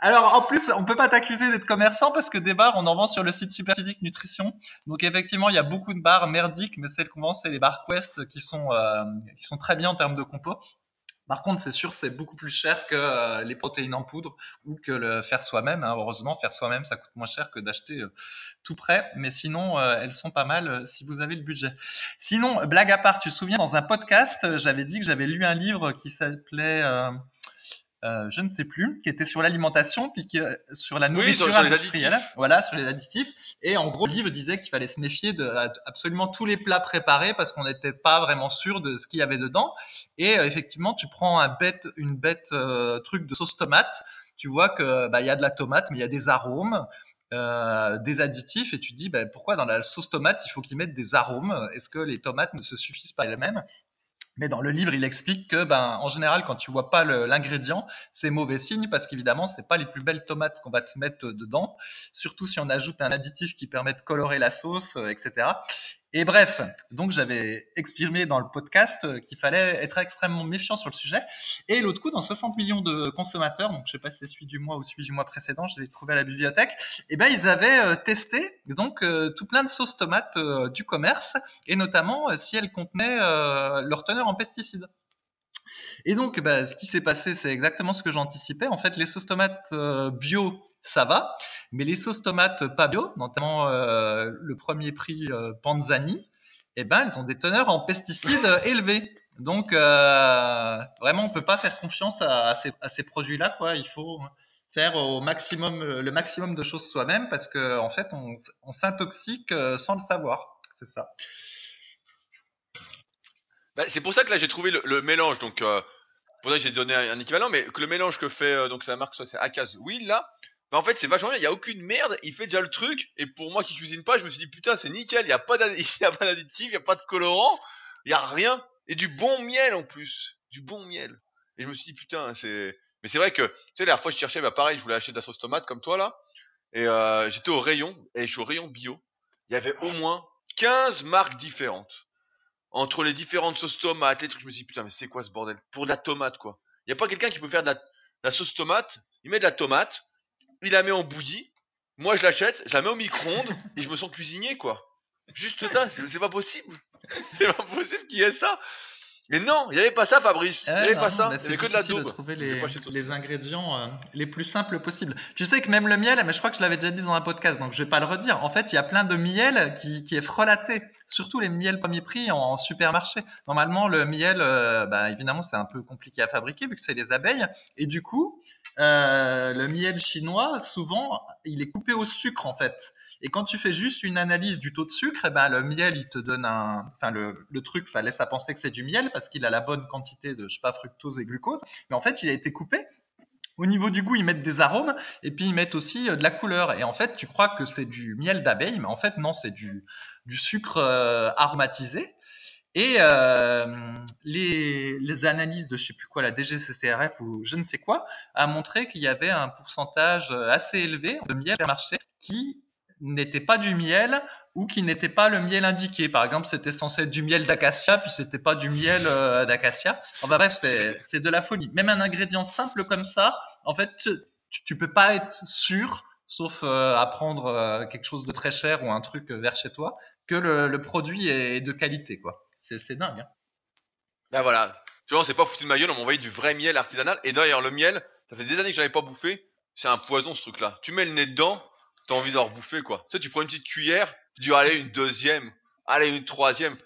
Alors en plus, on peut pas t'accuser d'être commerçant parce que des bars, on en vend sur le site Superphysique Nutrition. Donc effectivement, il y a beaucoup de bars merdiques, mais celles qu'on vend, c'est les bars Quest qui sont euh, qui sont très bien en termes de compo. Par contre, c'est sûr, c'est beaucoup plus cher que euh, les protéines en poudre ou que le faire soi-même. hein. Heureusement, faire soi-même, ça coûte moins cher que d'acheter euh, tout prêt. Mais sinon, euh, elles sont pas mal si vous avez le budget. Sinon, blague à part, tu te souviens, dans un podcast, j'avais dit que j'avais lu un livre qui s'appelait, euh, je ne sais plus, qui était sur l'alimentation, puis qui, euh, sur la Oui, nourriture sur- sur les industrielle. additifs. Voilà, sur les additifs. Et en gros, le livre disait qu'il fallait se méfier de absolument tous les plats préparés parce qu'on n'était pas vraiment sûr de ce qu'il y avait dedans. Et euh, effectivement, tu prends un bête, une bête euh, truc de sauce tomate, tu vois que bah il y a de la tomate, mais il y a des arômes, euh, des additifs, et tu te dis bah, pourquoi dans la sauce tomate il faut qu'ils mettent des arômes? Est-ce que les tomates ne se suffisent pas elles-mêmes? Mais dans le livre, il explique que, ben, en général, quand tu vois pas l'ingrédient, c'est mauvais signe parce qu'évidemment, c'est pas les plus belles tomates qu'on va te mettre dedans. Surtout si on ajoute un additif qui permet de colorer la sauce, euh, etc. Et bref, donc j'avais exprimé dans le podcast euh, qu'il fallait être extrêmement méfiant sur le sujet. Et l'autre coup, dans 60 millions de consommateurs, donc je sais pas si c'est celui du mois ou celui du mois précédent, je l'ai trouvé à la bibliothèque, et ben ils avaient euh, testé donc euh, tout plein de sauces tomates du commerce et notamment si elles contenaient leur teneur en pesticides. Et donc, bah, ce qui s'est passé, c'est exactement ce que j'anticipais. En fait, les sauces tomates bio, ça va, mais les sauces tomates pas bio, notamment euh, le premier prix euh, Panzani, eh ben, elles ont des teneurs en pesticides euh, élevées. Donc, vraiment, on peut pas faire confiance à, ces, produits-là. Il faut faire au maximum, le maximum de choses soi-même parce que, en fait, on, s'intoxique sans le savoir. C'est ça. Bah, c'est pour ça que là j'ai trouvé le, mélange. Donc pour ça j'ai donné un, équivalent, mais que le mélange que fait donc la marque c'est Akaz Will là. Bah, en fait c'est vachement bien. Il y a aucune merde. Il fait déjà le truc. Et pour moi qui cuisine pas, je me suis dit putain c'est nickel. Il y a pas d'additif, il y a pas de colorant, il y a rien. Et du bon miel en plus, du bon miel. Et je me suis dit putain c'est. Mais c'est vrai que tu sais la dernière fois je cherchais bah pareil je voulais acheter de la sauce tomate comme toi là. Et euh, j'étais au rayon et je suis au rayon bio. Il y avait au moins 15 marques différentes entre les différentes sauces tomates, les trucs, je me suis dit, putain, mais c'est quoi ce bordel? Pour de la tomate, quoi. Il y a pas quelqu'un qui peut faire de la sauce tomate, il met de la tomate, il la met en bouillie, moi je l'achète, je la mets au micro-ondes, et je me sens cuisinier, quoi. Juste ça, c'est pas possible. C'est pas possible qu'il y ait ça. Mais non, il y avait pas ça, Fabrice. Il y Ouais, avait non, pas ça. Il y c'est avait que de la daube. trouver les, de sauce les ingrédients euh, les plus simples possibles. Tu sais que même le miel, mais je crois que je l'avais déjà dit dans un podcast, donc je vais pas le redire. En fait, il y a plein de miel qui, qui est frelaté, surtout les miels premier prix en, en supermarché. Normalement, le miel, euh, bah, évidemment, c'est un peu compliqué à fabriquer vu que c'est les abeilles, et du coup, euh, le miel chinois, souvent, il est coupé au sucre en fait. Et quand tu fais juste une analyse du taux de sucre, eh ben, le miel, il te donne un, enfin, le, le truc, ça laisse à penser que c'est du miel parce qu'il a la bonne quantité de, je sais pas, fructose et glucose. Mais en fait, il a été coupé. Au niveau du goût, ils mettent des arômes et puis ils mettent aussi euh, de la couleur. Et en fait, tu crois que c'est du miel d'abeille, mais en fait, non, c'est du, du sucre euh, aromatisé. Et euh, les, les analyses de je sais plus quoi, la DGCCRF ou je ne sais quoi, a montré qu'il y avait un pourcentage euh, assez élevé de miel marché qui n'était pas du miel ou qui n'était pas le miel indiqué. Par exemple, c'était censé être du miel d'acacia, puis c'était pas du miel euh, d'acacia. Enfin bref, c'est c'est de la folie. Même un ingrédient simple comme ça, en fait, tu, tu peux pas être sûr, sauf euh, à prendre euh, quelque chose de très cher ou un truc euh, vers chez toi, que le, le produit est de qualité, quoi. C'est dingue. Hein. Bah voilà. Tu vois, on s'est pas foutu de ma gueule, on m'a envoyé du vrai miel artisanal. Et d'ailleurs, le miel, ça fait des années que j'avais pas bouffé. C'est un poison, ce truc-là. Tu mets le nez dedans, t'as envie d'en rebouffer, quoi. Tu sais, tu prends une petite cuillère, tu dis, allez, une deuxième, allez, une troisième.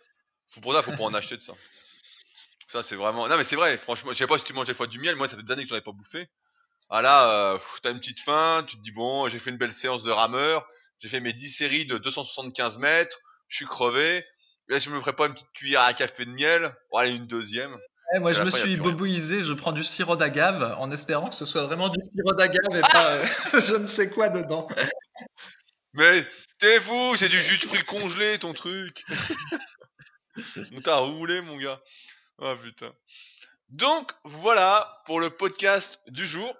Faut pour ça, faut pas en acheter de ça. Ça, c'est vraiment, non, mais c'est vrai, franchement, je sais pas si tu manges des fois du miel, moi, ça fait des années que j'en ai pas bouffé. Ah là, euh, t'as une petite faim, tu te dis, bon, j'ai fait une belle séance de rameur, j'ai fait mes 10 séries de 275 mètres, je suis crevé, Là, je me ferais pas une petite cuillère à café de miel. Bon, allez, une deuxième. Eh, moi, je me fin, suis bobouisé, je prends du sirop d'agave en espérant que ce soit vraiment du sirop d'agave et pas euh, je ne sais quoi dedans. Mais tais-vous, c'est du jus de fruits congelé, ton truc. On t'a roulé, mon gars. Ah putain. Donc voilà pour le podcast du jour.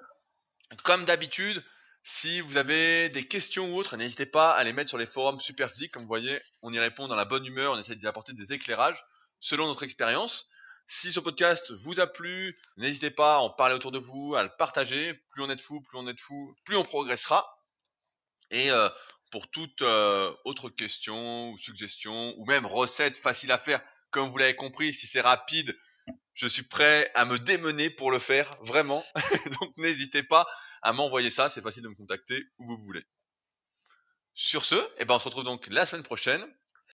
Comme d'habitude, si vous avez des questions ou autres, n'hésitez pas à les mettre sur les forums Superphysique. Comme vous voyez, on y répond dans la bonne humeur, on essaie d'y apporter des éclairages selon notre expérience. Si ce podcast vous a plu, n'hésitez pas à en parler autour de vous, à le partager. Plus on est de fous, plus on est de plus on progressera. Et euh, pour toute euh, autre question ou suggestion ou même recette facile à faire, comme vous l'avez compris, si c'est rapide, je suis prêt à me démener pour le faire, vraiment. Donc n'hésitez pas à m'envoyer ça, c'est facile de me contacter où vous voulez. Sur ce, eh ben on se retrouve donc la semaine prochaine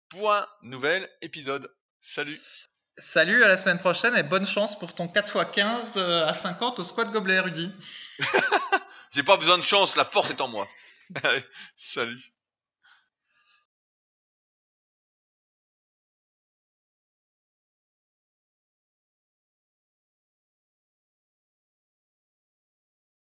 pour un nouvel épisode. Salut Salut, à la semaine prochaine et bonne chance pour ton 4x15 euh, à 50 au squat gobelet Rudy. J'ai pas besoin de chance, la force est en moi. Allez, salut